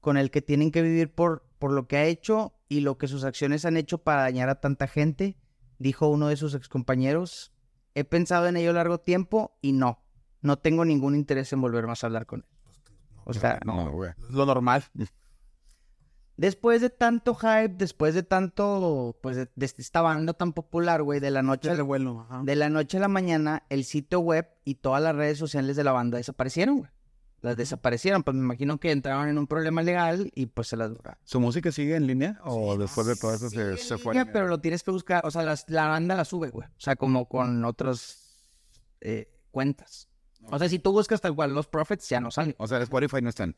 con el que tienen que vivir por, por lo que ha hecho y lo que sus acciones han hecho para dañar a tanta gente, dijo uno de sus excompañeros. He pensado en ello largo tiempo y no, no tengo ningún interés en volver más a hablar con él. O sea, No, güey. lo normal. después de tanto hype, después de tanto, pues, de, de esta banda tan popular, güey, de la noche revuelo. ajá. De la noche a la mañana, el sitio web y todas las redes sociales de la banda desaparecieron, güey. Las desaparecieron, pues me imagino que entraron en un problema legal y pues se las... ¿Su música sigue en línea o después de todo eso se, se fue? Línea, pero lo tienes que buscar, o sea, las- la banda la sube, güey. O sea, como con otras eh, cuentas. O sea, si tú buscas tal cual los Prophets, ya no sale. O sea, Spotify no están.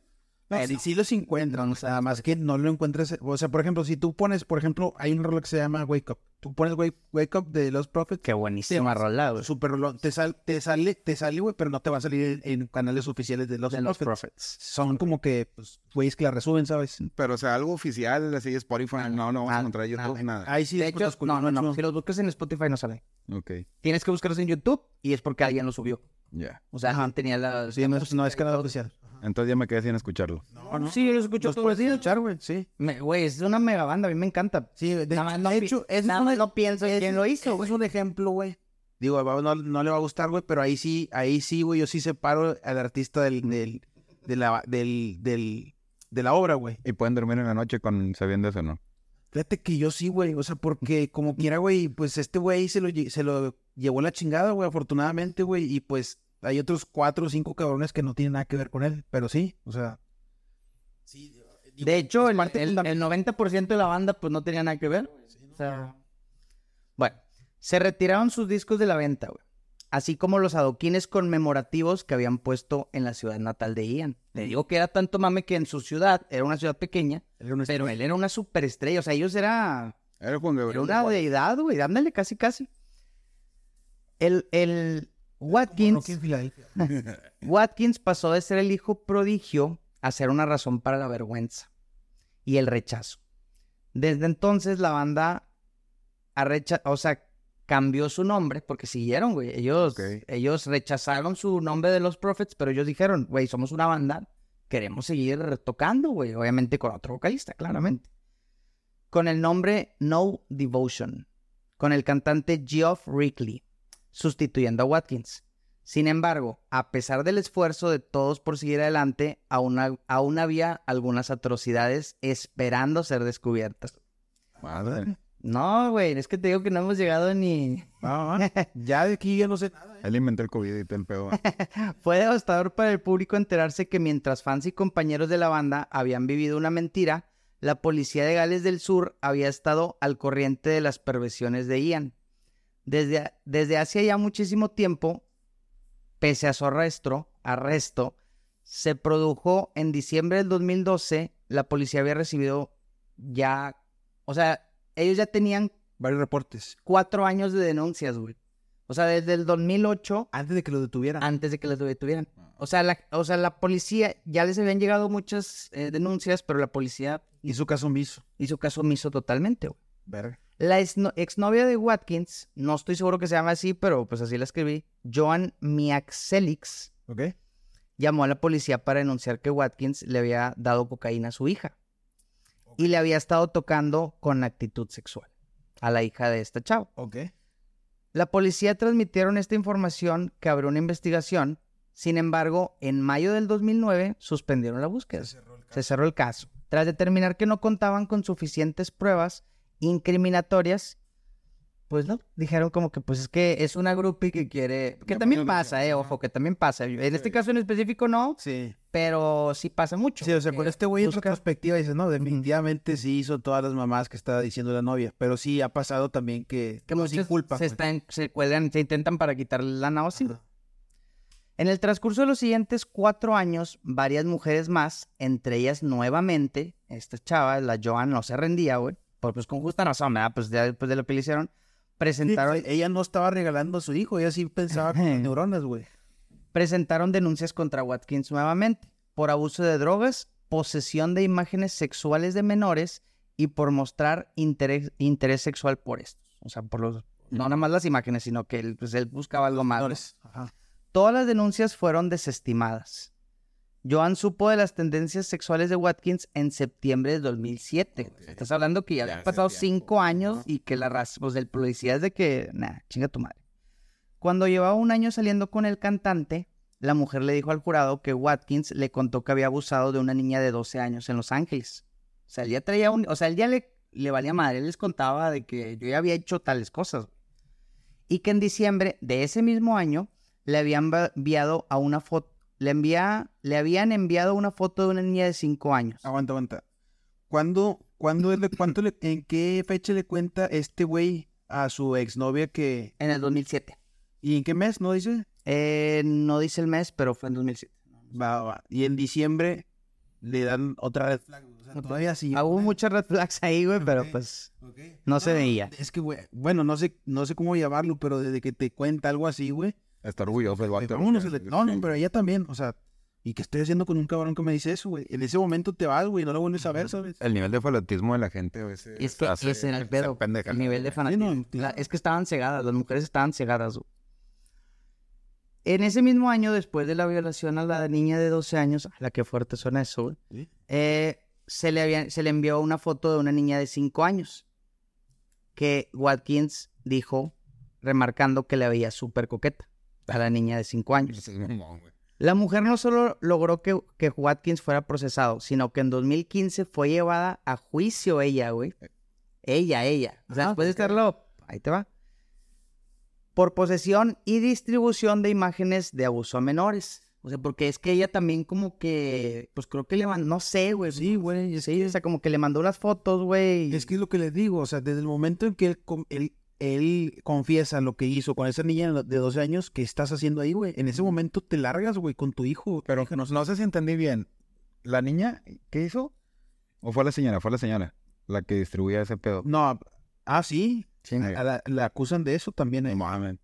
No, Eh, sí, sí los encuentran, o sea, más que no lo encuentres. O sea, por ejemplo, si tú pones, por ejemplo, hay un reloj que se llama Wake Up. Tú pones Wake, Wake Up de los Prophets, Qué buenísima Sí, rola, güey. super rolón. Te, sal- te sale, te sale, güey, pero no te va a salir en, en canales oficiales de los, De los Prophets. Prophets. Son como que, pues, güeyes que la resuben, ¿sabes? Pero, o sea, algo oficial, así Spotify, no, no vamos a nada, encontrar YouTube, nada. Ahí sí, De hecho, los no, no, no. Si los buscas en Spotify no sale. Ok, Tienes que buscarlos en YouTube y es porque alguien lo subió. Ya. O sea, alguien tenía la... Sí, no, es- no es canal oficial. Entonces ya me quedé sin escucharlo. No, no. Sí, yo los escucho Los todos los puedes escuchar, güey, sí. Güey, es una mega banda, a mí me encanta. Sí, de, Nada no de hecho, es, nada un, más no pienso en quién lo hizo, güey. es un ejemplo, güey. Digo, no, no le va a gustar, güey, pero ahí sí, ahí sí, güey, yo sí separo al artista del, del, de la, del, del, de la obra, güey. Y pueden dormir en la noche con sabiendo eso, ¿no? Fíjate que yo sí, güey, o sea, porque como quiera, güey, pues este güey se lo, se lo llevó la chingada, güey, afortunadamente, güey, y pues hay otros cuatro o cinco cabrones que no tienen nada que ver con él, pero sí, o sea. Sí, digo, De hecho, el, el- el 90% de la banda pues no tenía nada que ver. O sea, bueno, se retiraron sus discos de la venta, güey. Así como los adoquines conmemorativos que habían puesto en la ciudad natal de Ian. Le digo que era tanto mame que en su ciudad, era una ciudad pequeña, Era una- pero él era una superestrella. O sea, ellos era, Era Juan Gabriel era de una deidad, güey. Ándale, casi, casi. El, el *laughs* Watkins... Pasó de ser el hijo prodigio a ser una razón para la vergüenza y el rechazo. Desde entonces la banda o sea, cambió su nombre porque siguieron, güey. Ellos, ellos rechazaron su nombre de los Prophets, pero ellos dijeron, güey, somos una banda, queremos seguir tocando, güey. Obviamente con otro vocalista, claramente. Con el nombre No Devotion, con el cantante Geoff Rickley, sustituyendo a Watkins. Sin embargo, a pesar del esfuerzo de todos por seguir adelante, aún, aún había algunas atrocidades esperando ser descubiertas. Madre. No, güey, es que te digo que no hemos llegado ni... *laughs* Ya de aquí ya no sé nada. ¿eh? Él inventó el COVID y el pedo. *laughs* Fue devastador para el público enterarse que mientras fans y compañeros de la banda habían vivido una mentira, la policía de Gales del Sur había estado al corriente de las perversiones de Ian. Desde, desde hace ya muchísimo tiempo, pese a su arresto, arresto, se produjo en diciembre del 2012, la policía había recibido ya, o sea, ellos ya tenían Varios reportes. cuatro años de denuncias, güey. O sea, desde el 2008 Antes de que lo detuvieran. antes de que los detuvieran. O sea, la, o sea, la policía, ya les habían llegado muchas eh, denuncias, pero la policía Hizo caso omiso. hizo caso omiso totalmente, güey. Verga. La exno- exnovia de Watkins, no estoy seguro que se llama así, pero pues así la escribí, Joan Miaxelix, ¿Ok? llamó a la policía para denunciar que Watkins le había dado cocaína a su hija y le había estado tocando con actitud sexual a la hija de esta chava. Ok. La policía transmitieron esta información que abrió una investigación. Sin embargo, en mayo del 2009 suspendieron la búsqueda. Se cerró el caso. Tras determinar que no contaban con suficientes pruebas incriminatorias, pues no, dijeron como que pues es que es una groupie que quiere... Que también pasa, eh, ojo, que también pasa. En este caso en específico no, Sí. pero sí pasa mucho. Sí, o sea, con que este güey en busca- retrospectiva dices, no, definitivamente sí hizo todas las mamás que estaba diciendo la novia, pero sí ha pasado también que, que no, sin muchos culpa. se, están, se cuelgan, se intentan para quitarle la náusea. En el transcurso de los siguientes cuatro años, varias mujeres más, entre ellas nuevamente, esta chava, la Joan, no se rendía, güey, pues con justa razón, ¿verdad? Pues ya después de lo que le hicieron, presentaron, ella no estaba regalando a su hijo, ella sí pensaba con *laughs* neuronas, güey. presentaron denuncias contra Watkins nuevamente por abuso de drogas, posesión de imágenes sexuales de menores y por mostrar interés, interés sexual por estos. O sea, por los, no nada más las imágenes, sino que él, pues, él buscaba algo más. ¿no? Ajá. Todas las denuncias fueron desestimadas. Joan supo de las tendencias sexuales de Watkins en septiembre de 2007. güey. Estás hablando que ya, hace pasado cinco años y que la raza, pues del policía es de que, nah, chinga tu madre. Cuando llevaba un año saliendo con el cantante, la mujer le dijo al jurado que Watkins le contó que había abusado de una niña de 12 años en Los Ángeles. O sea, él ya traía un, o sea, él ya le, le valía madre, él les contaba de que yo ya había hecho tales cosas. Y que en diciembre de ese mismo año le habían enviado a una foto, le envía, le habían enviado una foto de una niña de 5 años. Aguanta, aguanta. ¿Cuándo, cuándo, le- cuánto le- en qué fecha le cuenta este güey a su exnovia que... En el 2007. ¿Y en qué mes, no dice? Eh, no dice el mes, pero fue en 2007. Va, va. Y en diciembre le dan otra red flag. O sea, todavía sí. Hubo muchas red flags ahí, güey, pero pues Ok. no se veía. Es que, güey, bueno, no sé, no sé cómo llamarlo, pero desde que te cuenta algo así, güey. Está orgulloso el vato. vámonos, le- no, no, pero ella también, o sea, ¿y qué estoy haciendo con un cabrón que me dice eso, güey? En ese momento te vas, güey, no lo vuelves a ver, ¿sabes? El nivel de fanatismo de la gente a veces es que hace- ese era el pedo. El la nivel de fanatismo. Sí, no, La- claro. es que estaban cegadas, las mujeres estaban cegadas. güey. En ese mismo año, después de la violación a la niña de 12 años, a la que fuerte suena eso, güey, Sí. eh, se, le había- se le envió una foto de una niña de 5 años que Watkins dijo, remarcando que le veía súper coqueta a la niña de 5 años. La mujer no solo logró que, que Watkins fuera procesado, sino que en 2015 fue llevada a juicio ella, güey. Ella, ella. O sea, Ah, después de estarlo, ahí te va. Por posesión y distribución de imágenes de abuso a menores. O sea, porque es que ella también como que, pues creo que le mandó, no sé, güey. Sí, güey. Sí, o sea, como que le mandó unas fotos, güey. Es que es lo que les digo, o sea, desde el momento en que él, él confiesa lo que hizo con esa niña de 12 años, ¿qué estás haciendo ahí, güey? En ese momento te largas, güey, con tu hijo. Pero no, no sé si entendí bien. ¿La niña qué hizo? ¿O fue la señora? Fue la señora la que distribuía ese pedo. No, ah, sí. Sí. La, la acusan de eso también. eh. No mames.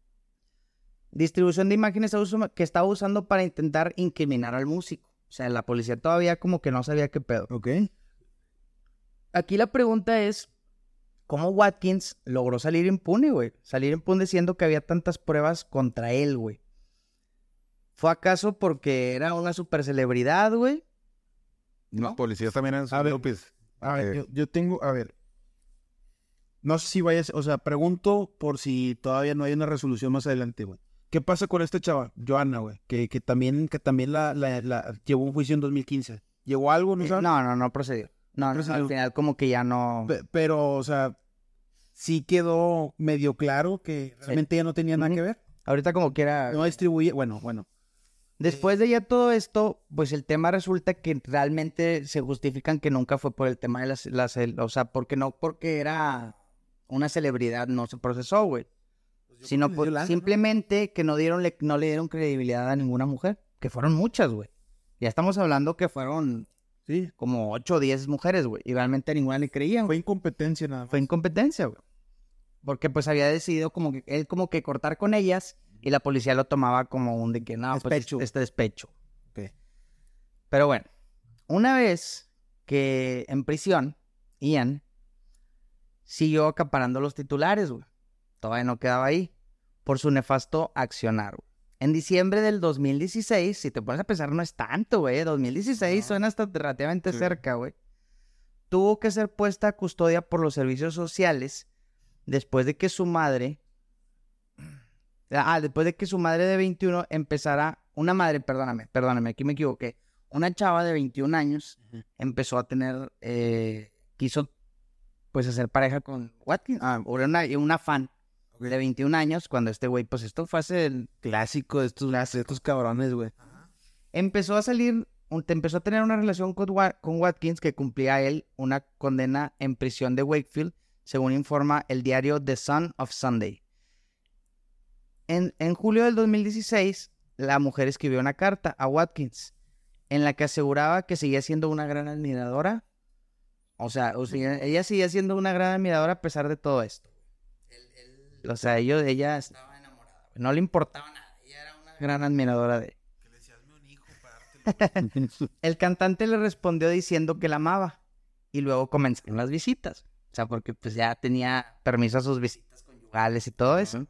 Distribución de imágenes que estaba usando para intentar incriminar al músico. O sea, la policía todavía como que no sabía qué pedo. Ok. Aquí la pregunta es, ¿cómo Watkins logró salir impune, güey? Salir impune siendo que había tantas pruebas contra él, güey. ¿Fue acaso porque era una super celebridad, güey? Los policías también eran A ver. A ver, Eh, yo, yo tengo, a ver. No sé si vayas, o sea, pregunto por si todavía no hay una resolución más adelante, güey. ¿Qué pasa con esta chava, Joana, güey? Que, que también, que también la, la, la- llevó un juicio en 2015. ¿Llegó algo, no Eh, sabes? no, no, no procedió. No, no, Procedió. al final como que ya no... Pe- Pero, o sea, sí quedó medio claro que realmente ella no tenía nada que ver. Ahorita como quiera... No distribuye, bueno, bueno. Después de ya todo esto, pues el tema resulta que realmente se justifican que nunca fue por el tema de las, las o sea, porque no porque era una celebridad no se procesó, güey, sino le por- dio lana, ¿no? simplemente que no dieron le- no le dieron credibilidad a ninguna mujer, que fueron muchas, güey. Ya estamos hablando que fueron Sí. como 8 o 10 mujeres, güey, y realmente a ninguna le creían. Fue incompetencia nada más. Fue incompetencia, güey. Porque pues había decidido como que él como que cortar con ellas y la policía lo tomaba como un de que no, pues Despecho. este despecho. Ok. Pero bueno, una vez que en prisión, Ian siguió acaparando los titulares, güey. Todavía no quedaba ahí por su nefasto accionar, güey. En diciembre del 2016, si te pones a pensar, no es tanto, güey. 2016 suena hasta relativamente Sí. cerca, güey. Tuvo que ser puesta a custodia por los servicios sociales después de que su madre. Ah, después de que su madre de 21 empezara. Una madre, perdóname, perdóname, aquí me equivoqué. Una chava de 21 años empezó a tener. eh, quiso, pues, hacer pareja con Watkins. Ah, una fan de 21 años cuando este güey, pues, esto fue hace el Clásico de estos, de estos cabrones, güey. empezó a salir, te empezó a tener una relación con, con Watkins que cumplía él una condena en prisión de Wakefield, según informa el diario The Sun of Sunday. En, en julio del 2016, la mujer escribió una carta a Watkins en la que aseguraba que seguía siendo una gran admiradora. O sea, o sea, ella seguía siendo una gran admiradora a pesar de todo esto. O sea, ellos, ella estaba enamorada. No le importaba nada. Ella era una gran admiradora de él. *laughs* El cantante le respondió diciendo que la amaba y luego comenzaron las visitas. O sea, porque pues ya tenía permiso a sus visitas conyugales y todo eso.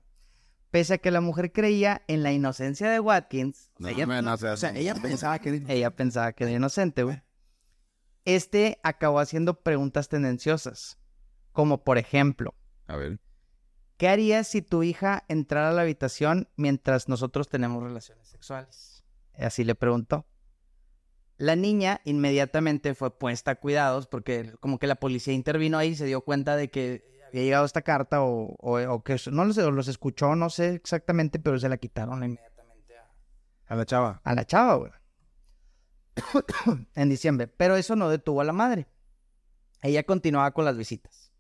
Pese a que la mujer creía en la inocencia de Watkins, o sea, ella, no O sea, ella pensaba que... ella pensaba que era inocente, güey. Este acabó haciendo preguntas tendenciosas, como por ejemplo, A ver. ¿Qué harías si tu hija entrara a la habitación mientras nosotros tenemos relaciones sexuales? Así le preguntó. La niña inmediatamente fue puesta a cuidados porque como que la policía intervino ahí y se dio cuenta de que había llegado esta carta o, o- o que no lo sé, o los escuchó, no sé exactamente, pero se la quitaron inmediatamente a, A la chava. a la chava, güey. *coughs* en diciembre. Pero eso no detuvo a la madre. Ella continuaba con las visitas.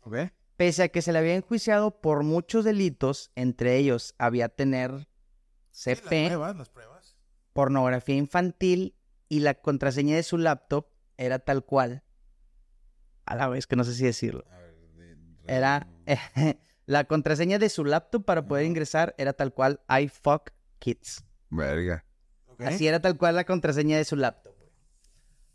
¿Ok? Pese a que se le había enjuiciado por muchos delitos, entre ellos había tener CP, pruebas, las pruebas. pornografía infantil y la contraseña de su laptop era tal cual. A la vez que no sé si decirlo. Era *laughs* la contraseña de su laptop para poder ingresar era tal cual I fuck kids. Verga. Así era tal cual la contraseña de su laptop.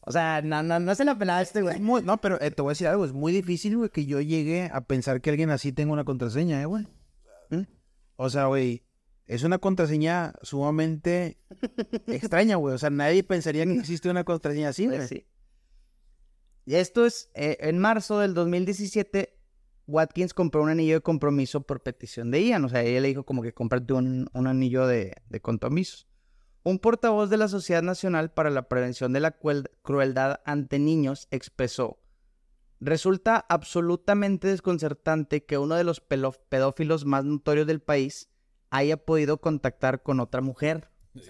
Güey. O sea, no, no, no se la pelaba este güey. Es muy- no, pero eh, te voy a decir algo, es muy difícil, güey, que yo llegue a pensar que alguien así tenga una contraseña, ¿eh, güey? ¿Mm? O sea, güey, es una contraseña sumamente *laughs* extraña, güey. O sea, nadie pensaría que existe una contraseña así, güey. Pues sí. Y esto es, eh, en marzo del 2017, Watkins compró un anillo de compromiso por petición de Ian. O sea, ella le dijo como que cómprate un, un anillo de, de compromiso. Un portavoz de la Sociedad Nacional para la Prevención de la Crueldad ante Niños expresó, resulta absolutamente desconcertante que uno de los pedófilos más notorios del país haya podido contactar con otra mujer.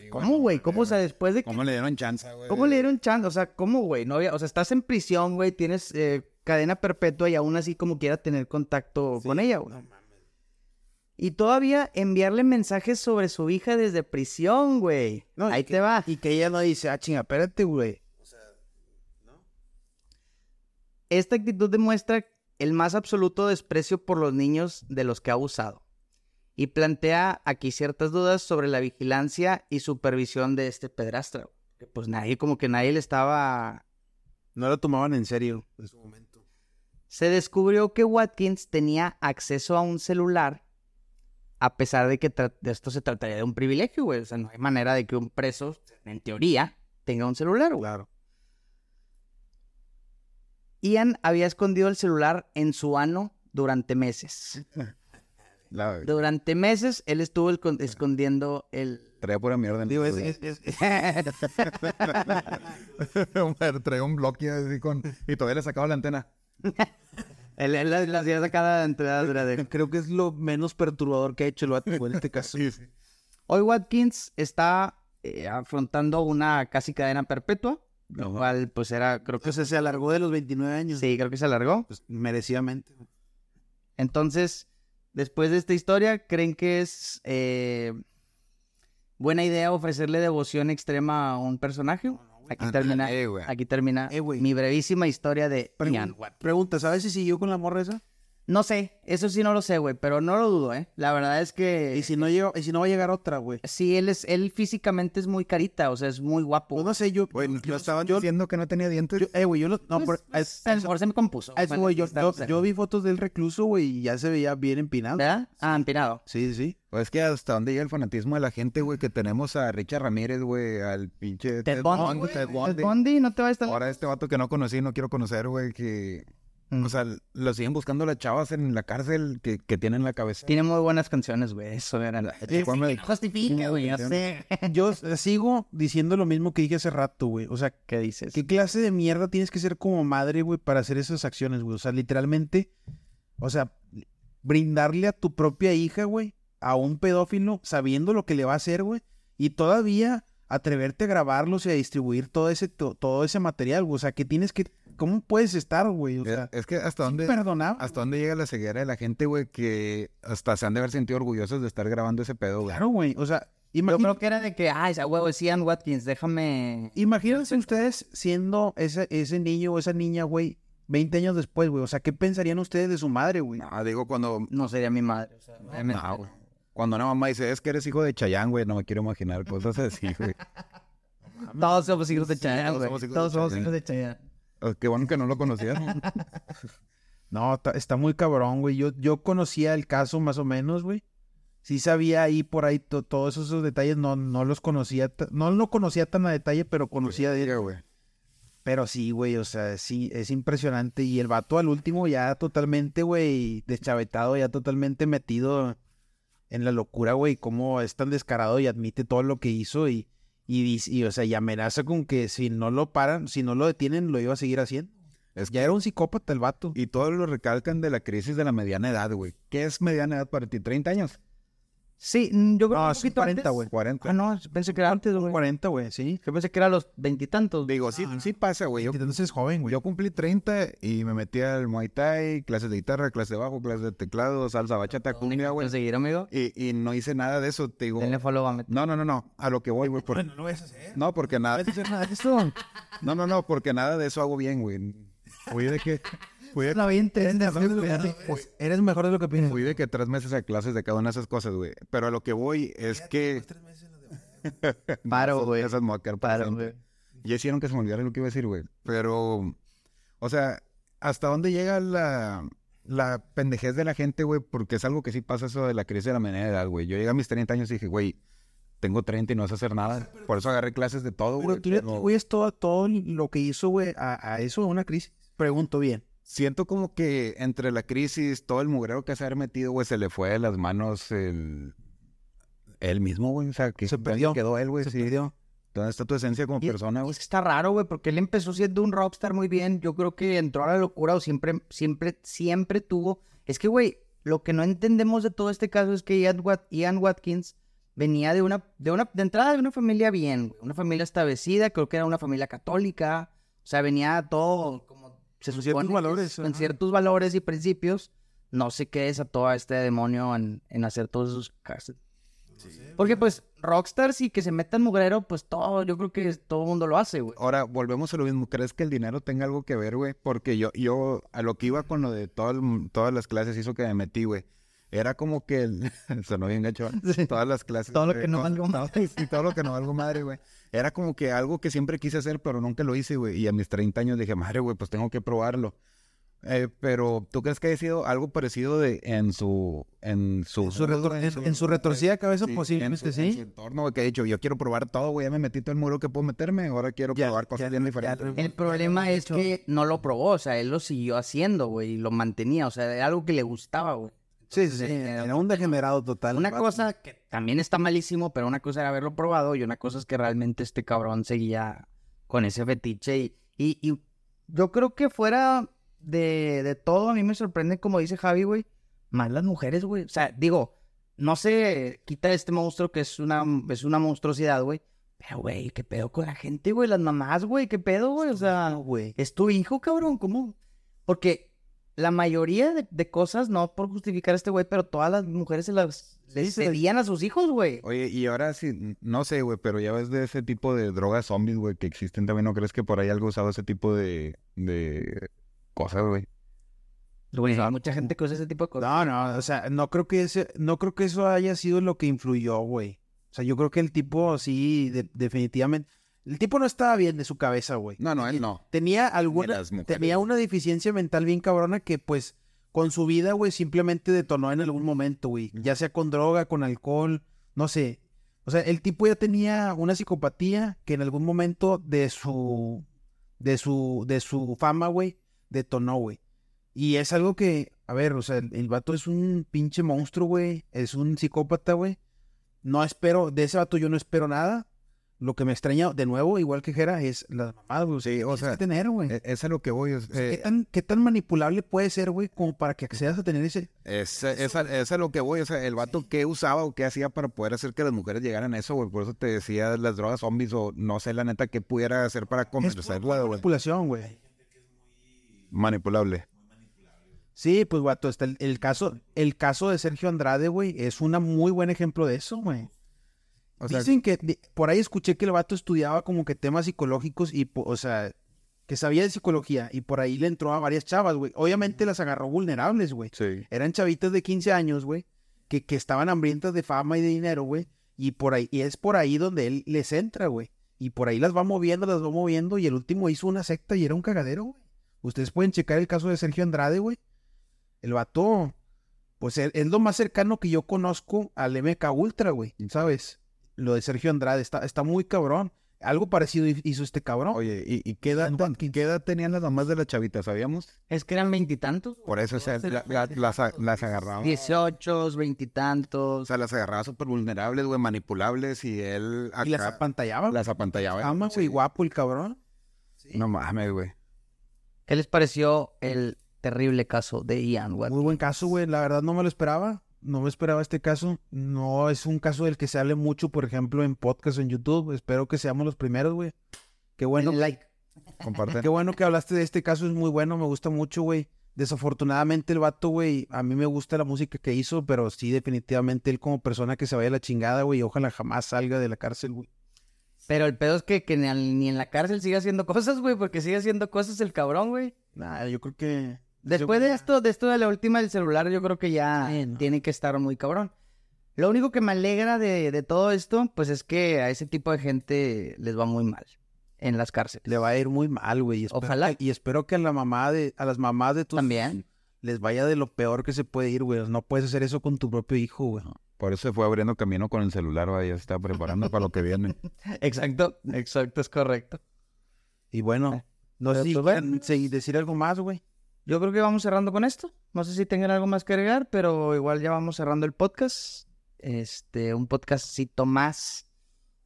¿Cómo, güey? ¿Cómo, o sea, después de que ¿Cómo le dieron chance, güey? ¿Cómo le dieron chance? O sea, ¿cómo, güey? No había- o sea, estás en prisión, güey, tienes eh, cadena perpetua y aún así como quiera tener contacto con ella, güey. Y todavía enviarle mensajes sobre su hija desde prisión, güey. No, Ahí que- te va. Y que ella no dice, ah, chinga, espérate, güey. Esta actitud demuestra el más absoluto desprecio por los niños de los que ha abusado. Y plantea aquí ciertas dudas sobre la vigilancia y supervisión de este pedrastra. güey. Que pues nadie, como que nadie le estaba No lo tomaban en serio en su momento. Se descubrió que Watkins tenía acceso a un celular, a pesar de que de esto se trataría de un privilegio, güey. O sea, no hay manera de que un preso, en teoría, tenga un celular, güey. Claro. Ian había escondido el celular en su ano durante meses. *laughs* La- Durante meses él estuvo el- escondiendo el... Traía pura mierda en Digo, el es, es- es- *laughs* *laughs* Traía un bloque así con... Y todavía le sacaba la antena. Él, él la- la hacía sacada entre las de- *laughs* creo que es lo menos perturbador que ha hecho el güey, en este caso. Hoy Watkins está eh, afrontando una casi cadena perpetua, lo cual pues era, creo que Entonces se alargó de los 29 años. sí, creo que se alargó. Pues merecidamente. Entonces, después de esta historia, ¿creen que es eh, buena idea ofrecerle devoción extrema a un personaje? *laughs* Aquí termina, Eh, aquí termina Eh, mi brevísima historia de Pregun- Ian Watkins. Pregunta, ¿sabes si siguió con la morra esa? No sé, eso sí no lo sé, güey, pero no lo dudo, ¿eh? La verdad es que Y si no llega, y si no va a llegar otra, güey. sí, él es, él físicamente es muy carita, o sea, es muy guapo. Pues no sé, yo. Güey, yo, lo estaban yo- diciendo que no tenía dientes. yo- eh, güey, yo lo. No, Pues, pero- pues, a- lo mejor se me compuso. Bueno, güey, yo, vi fotos del recluso, güey, y ya se veía bien empinado. ¿Verdad? Ah, empinado. Sí, sí. Pues es que hasta dónde llega el fanatismo de la gente, güey, que tenemos a Richard Ramírez, güey, al pinche Ted. Bundy, Ted Ted Bundy. Bundy, no te va a estar... Ahora este vato que no conocí, no quiero conocer, güey, que... Mm. O sea, lo siguen buscando las chavas en la cárcel que, que tienen la cabeza. Tiene muy buenas canciones, güey. Eso era la... Juan- Justifica, güey, yo sé. *laughs* Yo sigo diciendo lo mismo que dije hace rato, güey. O sea, ¿Qué dices? ¿qué clase de mierda tienes que ser como madre, güey, para hacer esas acciones, güey? O sea, literalmente, o sea, brindarle a tu propia hija, güey, a un pedófilo, sabiendo lo que le va a hacer, güey, y todavía atreverte a grabarlos y a distribuir todo ese, to- todo ese material, güey. O sea, que tienes que, ¿cómo puedes estar, güey? O sea, es que hasta dónde... perdonable. ¿Hasta dónde llega la ceguera de la gente, güey? Que hasta se han de haber sentido orgullosos de estar grabando ese pedo, güey. Claro, güey. O sea, Yo creo que era de que, ay, esa huevo, es Ian Watkins, déjame... imagínense ustedes siendo ese, ese niño o esa niña, güey, 20 años después, güey. O sea, ¿qué pensarían ustedes de su madre, güey? No, digo, cuando... No sería mi madre. O sea, obviamente. No, güey. Cuando una mamá dice, es que eres hijo de Chayán, güey, no me quiero imaginar cosas así, güey. *laughs* Todos somos hijos de Chayanne, todos güey. Todos somos hijos de Chayanne. Oh, Qué bueno que no lo conocían. *laughs* *laughs* No, está muy cabrón, güey. Yo, yo conocía el caso más o menos, güey. Sí sabía ahí por ahí to- todos esos detalles, no, no los conocía, no lo conocía tan a detalle, pero conocía de güey. Pero sí, güey, o sea, sí, es impresionante. Y el vato al último ya totalmente, güey, deschavetado, ya totalmente metido en la locura, güey, cómo es tan descarado y admite todo lo que hizo y, y, dice- y, o sea, y amenaza con que si no lo paran, si no lo detienen, lo iba a seguir haciendo. Es Ya era un psicópata el vato. Y todos lo recalcan de la crisis de la mediana edad, güey. ¿Qué es mediana edad para ti? ¿30 años? Sí, mm, yo creo que No, un es poquito 40, antes. güey. 40. Ah, no, pensé que era antes, güey. 40, güey, sí. Yo pensé que era a los veintitantos. Digo, sí, sí pasa, güey. Entonces es joven, güey. yo cumplí 30 y me metí al Muay Thai, clases de guitarra, clases de bajo, clases de teclado, salsa, bachata, cumbia, güey. seguir, amigo? Y, y no hice nada de eso, te digo. Denle follow a Met- No, no, no, no. A lo que voy, güey. por- no lo vas a hacer. No, porque nada. nada de eso. No, no, no, porque nada de eso hago bien, güey. *laughs* Fui de que. Fui de, La entender, Pues, eres mejor de lo que piensas. fui de que tres meses a clases de cada una de esas cosas, güey. Pero a lo que voy es que. *laughs* Paro, güey. Esas para Paro, güey. Ya hicieron que se me olvidara lo que iba a decir, güey. Pero, o sea, ¿hasta dónde llega la, la pendejez de la gente, güey? Porque es algo que sí pasa eso de la crisis de la mediana edad, güey. Yo llegué a mis 30 años y dije, güey, tengo 30 y no sé hacer nada. Por eso agarré clases de todo, Pero güey. tú le pero atribuyes todo, todo lo que hizo, güey, a, a eso, a una crisis. Pregunto bien. Siento como que entre la crisis, todo el mugrero que se ha metido, güey, se le fue de las manos el... Él mismo, güey. O sea, que Se ¿dónde perdió. quedó él, güey. Se Sí. perdió. ¿Dónde está tu esencia como Y- persona, güey? es que está raro, güey, porque él empezó siendo un rockstar muy bien. Yo creo que entró a la locura o siempre, siempre, siempre tuvo. Es que, güey, lo que no entendemos de todo este caso es que Ian, Wat- Ian Watkins venía de una, de una, de entrada de una familia bien, güey, una familia establecida, creo que era una familia católica. O sea, venía todo como se Con supone ciertos valores, con ajá. ciertos valores y principios. No sé qué desató a este demonio en, en hacer todos esos casos. Porque pues rockstars y que se metan mugrero, pues todo, yo creo que todo el mundo lo hace, güey. Ahora, volvemos a lo mismo. ¿Crees que el dinero tenga algo que ver, güey? Porque yo, yo, a lo que iba con lo de todo el- todas las clases hizo que me metí, güey. Era como que el... *laughs* Sonó bien gacho. ¿eh? Sí. Todas las clases. Todo lo güey, que no con- valgo madre. Sí, todo lo que no valgo madre, güey. Era como que algo que siempre quise hacer, pero nunca lo hice, güey. Y a mis 30 años dije, madre, güey, pues tengo que probarlo. Eh, pero, ¿tú crees que haya sido algo parecido de en su... En su, En su, retro- en, en su retorcida cabeza, Sí, posiblemente en su, en su sí. entorno, güey, que he dicho, yo quiero probar todo, güey, ya me metí todo el muro que puedo meterme, ahora quiero Ya, probar cosas ya, bien ya, diferentes. ya. El problema es que no lo probó, o sea, él lo siguió haciendo, güey, y lo mantenía, o sea, era algo que le gustaba, güey. Sí, sí, sí. Era un degenerado total. Una cosa que también está malísimo, pero una cosa era haberlo probado y una cosa es que realmente este cabrón seguía con ese fetiche y, y, y yo creo que fuera de, de todo, a mí me sorprende, como dice Javi, güey, más las mujeres, güey. O sea, digo, no se quita este monstruo que es una, es una monstruosidad, güey. Pero, güey, ¿qué pedo con la gente, güey? Las mamás, güey, ¿qué pedo, güey? O sea, güey. es tu hijo, cabrón, ¿cómo? Porque la mayoría de, de cosas, no por justificar a este güey, pero todas las mujeres se las se- cedían a sus hijos, güey. Oye, y ahora sí, no sé, güey, pero ya ves de ese tipo de drogas zombies, güey, que existen también, ¿no crees que por ahí algo usado ese tipo de, de cosas, güey? Güey, hay mucha gente que usa ese tipo de cosas. No, no, o sea, no creo que ese, no creo que eso haya sido lo que influyó, güey. O sea, yo creo que el tipo sí, de- definitivamente. El tipo no estaba bien de su cabeza, güey. No, no, él no. Tenía alguna, tenía una deficiencia mental bien cabrona que, pues, con su vida, güey, simplemente detonó en algún momento, güey. Ya sea con droga, con alcohol, no sé. O sea, el tipo ya tenía una psicopatía que en algún momento de su, de su, de su fama, güey, detonó, güey. Y es algo que, a ver, o sea, el, el vato es un pinche monstruo, güey. Es un psicópata, güey. No espero, de ese vato yo no espero nada. Lo que me extraña, de nuevo, igual que Jera, es la mamada, güey. Sí, o sea, que tener, güey. E- Es a lo que voy. es- O sea, ¿qué, eh, tan, ¿Qué tan manipulable puede ser, güey, como para que accedas a tener ese... Es, es, a, es a lo que voy, o sea, el vato qué usaba o qué hacía para poder hacer que las mujeres llegaran a eso, güey. Por eso te decía las drogas zombies o no sé la neta qué pudiera hacer para pura güey. manipulación, güey. Manipulable. Sí, pues, vato, está el, el caso, el caso de Sergio Andrade, güey, es un muy buen ejemplo de eso, güey. O sea, Dicen que, por ahí escuché que el vato estudiaba como que temas psicológicos y, o sea, que sabía de psicología y por ahí le entró a varias chavas, güey. Obviamente las agarró vulnerables, güey. sí. Eran chavitas de 15 años, güey, que, que estaban hambrientas de fama y de dinero, güey. Y por ahí, y es por ahí donde él les entra, güey. Y por ahí las va moviendo, las va moviendo. Y el último hizo una secta y era un cagadero, güey. Ustedes pueden checar el caso de Sergio Andrade, güey. El vato, pues es, es lo más cercano que yo conozco al MK Ultra, güey. ¿Sabes? Lo de Sergio Andrade está, está muy cabrón. Algo parecido hi- hizo este cabrón. Oye, ¿y, y qué, edad, qué edad tenían las mamás de la chavita, sabíamos? Es que eran veintitantos. Por eso, o sea, la- la- las, las agarraba. Dieciocho, O veintitantos. sea, las agarraba súper vulnerables, güey, manipulables y él y las acá apantallaba. las apantallaba. Ama, güey, Sí. guapo el cabrón. No mames, güey. ¿Qué les pareció el terrible caso de Ian Watkins? Muy buen caso, güey. La verdad no me lo esperaba. No me esperaba este caso. No es un caso del que se hable mucho, por ejemplo, en podcast o en YouTube. Espero que seamos los primeros, güey. Qué bueno. Denle like. *laughs* Comparte. Qué bueno que hablaste de este caso, es muy bueno, me gusta mucho, güey. Desafortunadamente el vato, güey, a mí me gusta la música que hizo, pero sí, definitivamente él como persona que se vaya a la chingada, güey, y ojalá jamás salga de la cárcel, güey. Pero el pedo es que, que ni, al- ni en la cárcel sigue haciendo cosas, güey, porque sigue haciendo cosas el cabrón, güey. Nah, yo creo que... Después de esto, de esto de la última del celular, yo creo que ya Sí, no. tiene que estar muy cabrón. Lo único que me alegra de, de todo esto, pues es que a ese tipo de gente les va muy mal en las cárceles. Le va a ir muy mal, güey. Ojalá. que- y espero que a la mamá de, a las mamás de tus También. les vaya de lo peor que se puede ir, güey. No puedes hacer eso con tu propio hijo, güey. Por eso se fue abriendo camino con el celular, güey. Ya se está preparando para lo que viene. *laughs* Exacto, exacto, es correcto. Y bueno, no Pero sé si pues bueno. decir algo más, güey. Yo creo que vamos cerrando con esto. No sé si tengan algo más que agregar, pero igual ya vamos cerrando el podcast. Este, un podcastcito más.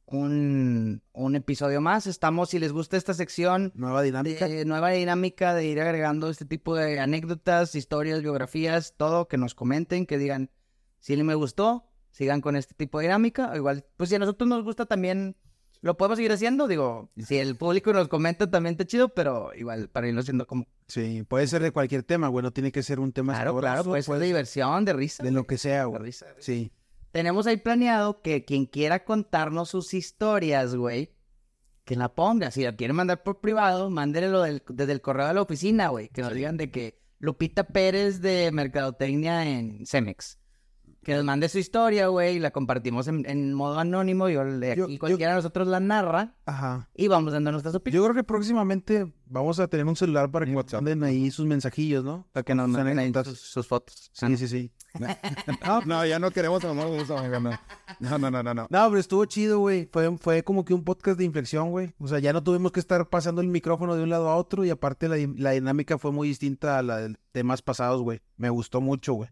Un, un episodio más. Estamos, si les gusta esta sección, Nueva dinámica. de nueva dinámica de ir agregando este tipo de anécdotas, historias, biografías, todo, que nos comenten, que digan si me gustó, sigan con este tipo de dinámica. O igual, pues si a nosotros nos gusta también, lo podemos seguir haciendo. Digo, si el público nos comenta también está chido, pero igual para irlo haciendo como... Sí, puede ser de cualquier tema, güey. No tiene que ser un tema Claro, claro, puede ser de diversión, de risa. de lo que sea, de güey. risa. Sí. Tenemos ahí planeado que quien quiera contarnos sus historias, güey, que la ponga. Si la quieren mandar por privado, mándenlo del- desde el correo de la oficina, güey. Que nos digan de que Lupita Pérez de Mercadotecnia en Cemex. Que nos mande su historia, güey, y la compartimos en, en modo anónimo. Yo, le- Yo- aquí yo- cualquiera de nosotros la narra Ajá. y vamos dando nuestras opiniones. Yo creo que próximamente vamos a tener un celular para que WhatsApp. manden ahí sus mensajillos, ¿no? Para que nos manden ahí sus, sus fotos. Sí, sí, sí. *laughs* No, no, ya no queremos no. No, no, no, no, no. No, pero estuvo chido, güey. Fue, fue como que un podcast de inflexión, güey. O sea, ya no tuvimos que estar pasando el micrófono de un lado a otro y aparte la, la dinámica fue muy distinta a la de temas pasados, güey. Me gustó mucho, güey.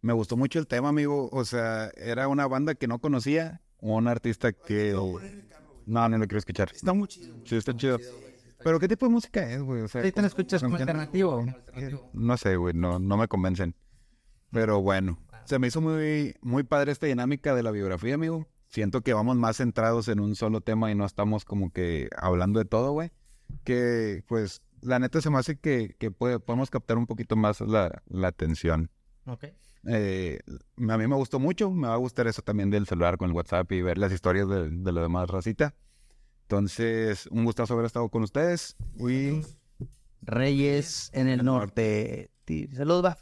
Me gustó mucho el tema, amigo. O sea, era una banda que no conocía, un artista que... No, no lo quiero escuchar. Está muy chido. Sí, está chido. Pero ¿qué tipo de música es, güey? O sea, lo escuchas como alternativo. No sé, güey, no, no me convencen. Pero bueno, se me hizo muy, muy padre esta dinámica de la biografía, amigo. Siento que vamos más centrados en un solo tema y no estamos como que hablando de todo, güey. Que, pues, la neta se me hace que, que puede- podemos captar un poquito más la, la atención. Ok. Eh, a mí me gustó mucho, me va a gustar eso también del celular con el WhatsApp y ver las historias de, de la demás racita. Entonces, un gustazo haber estado con ustedes. Y Reyes en el norte. Saludos.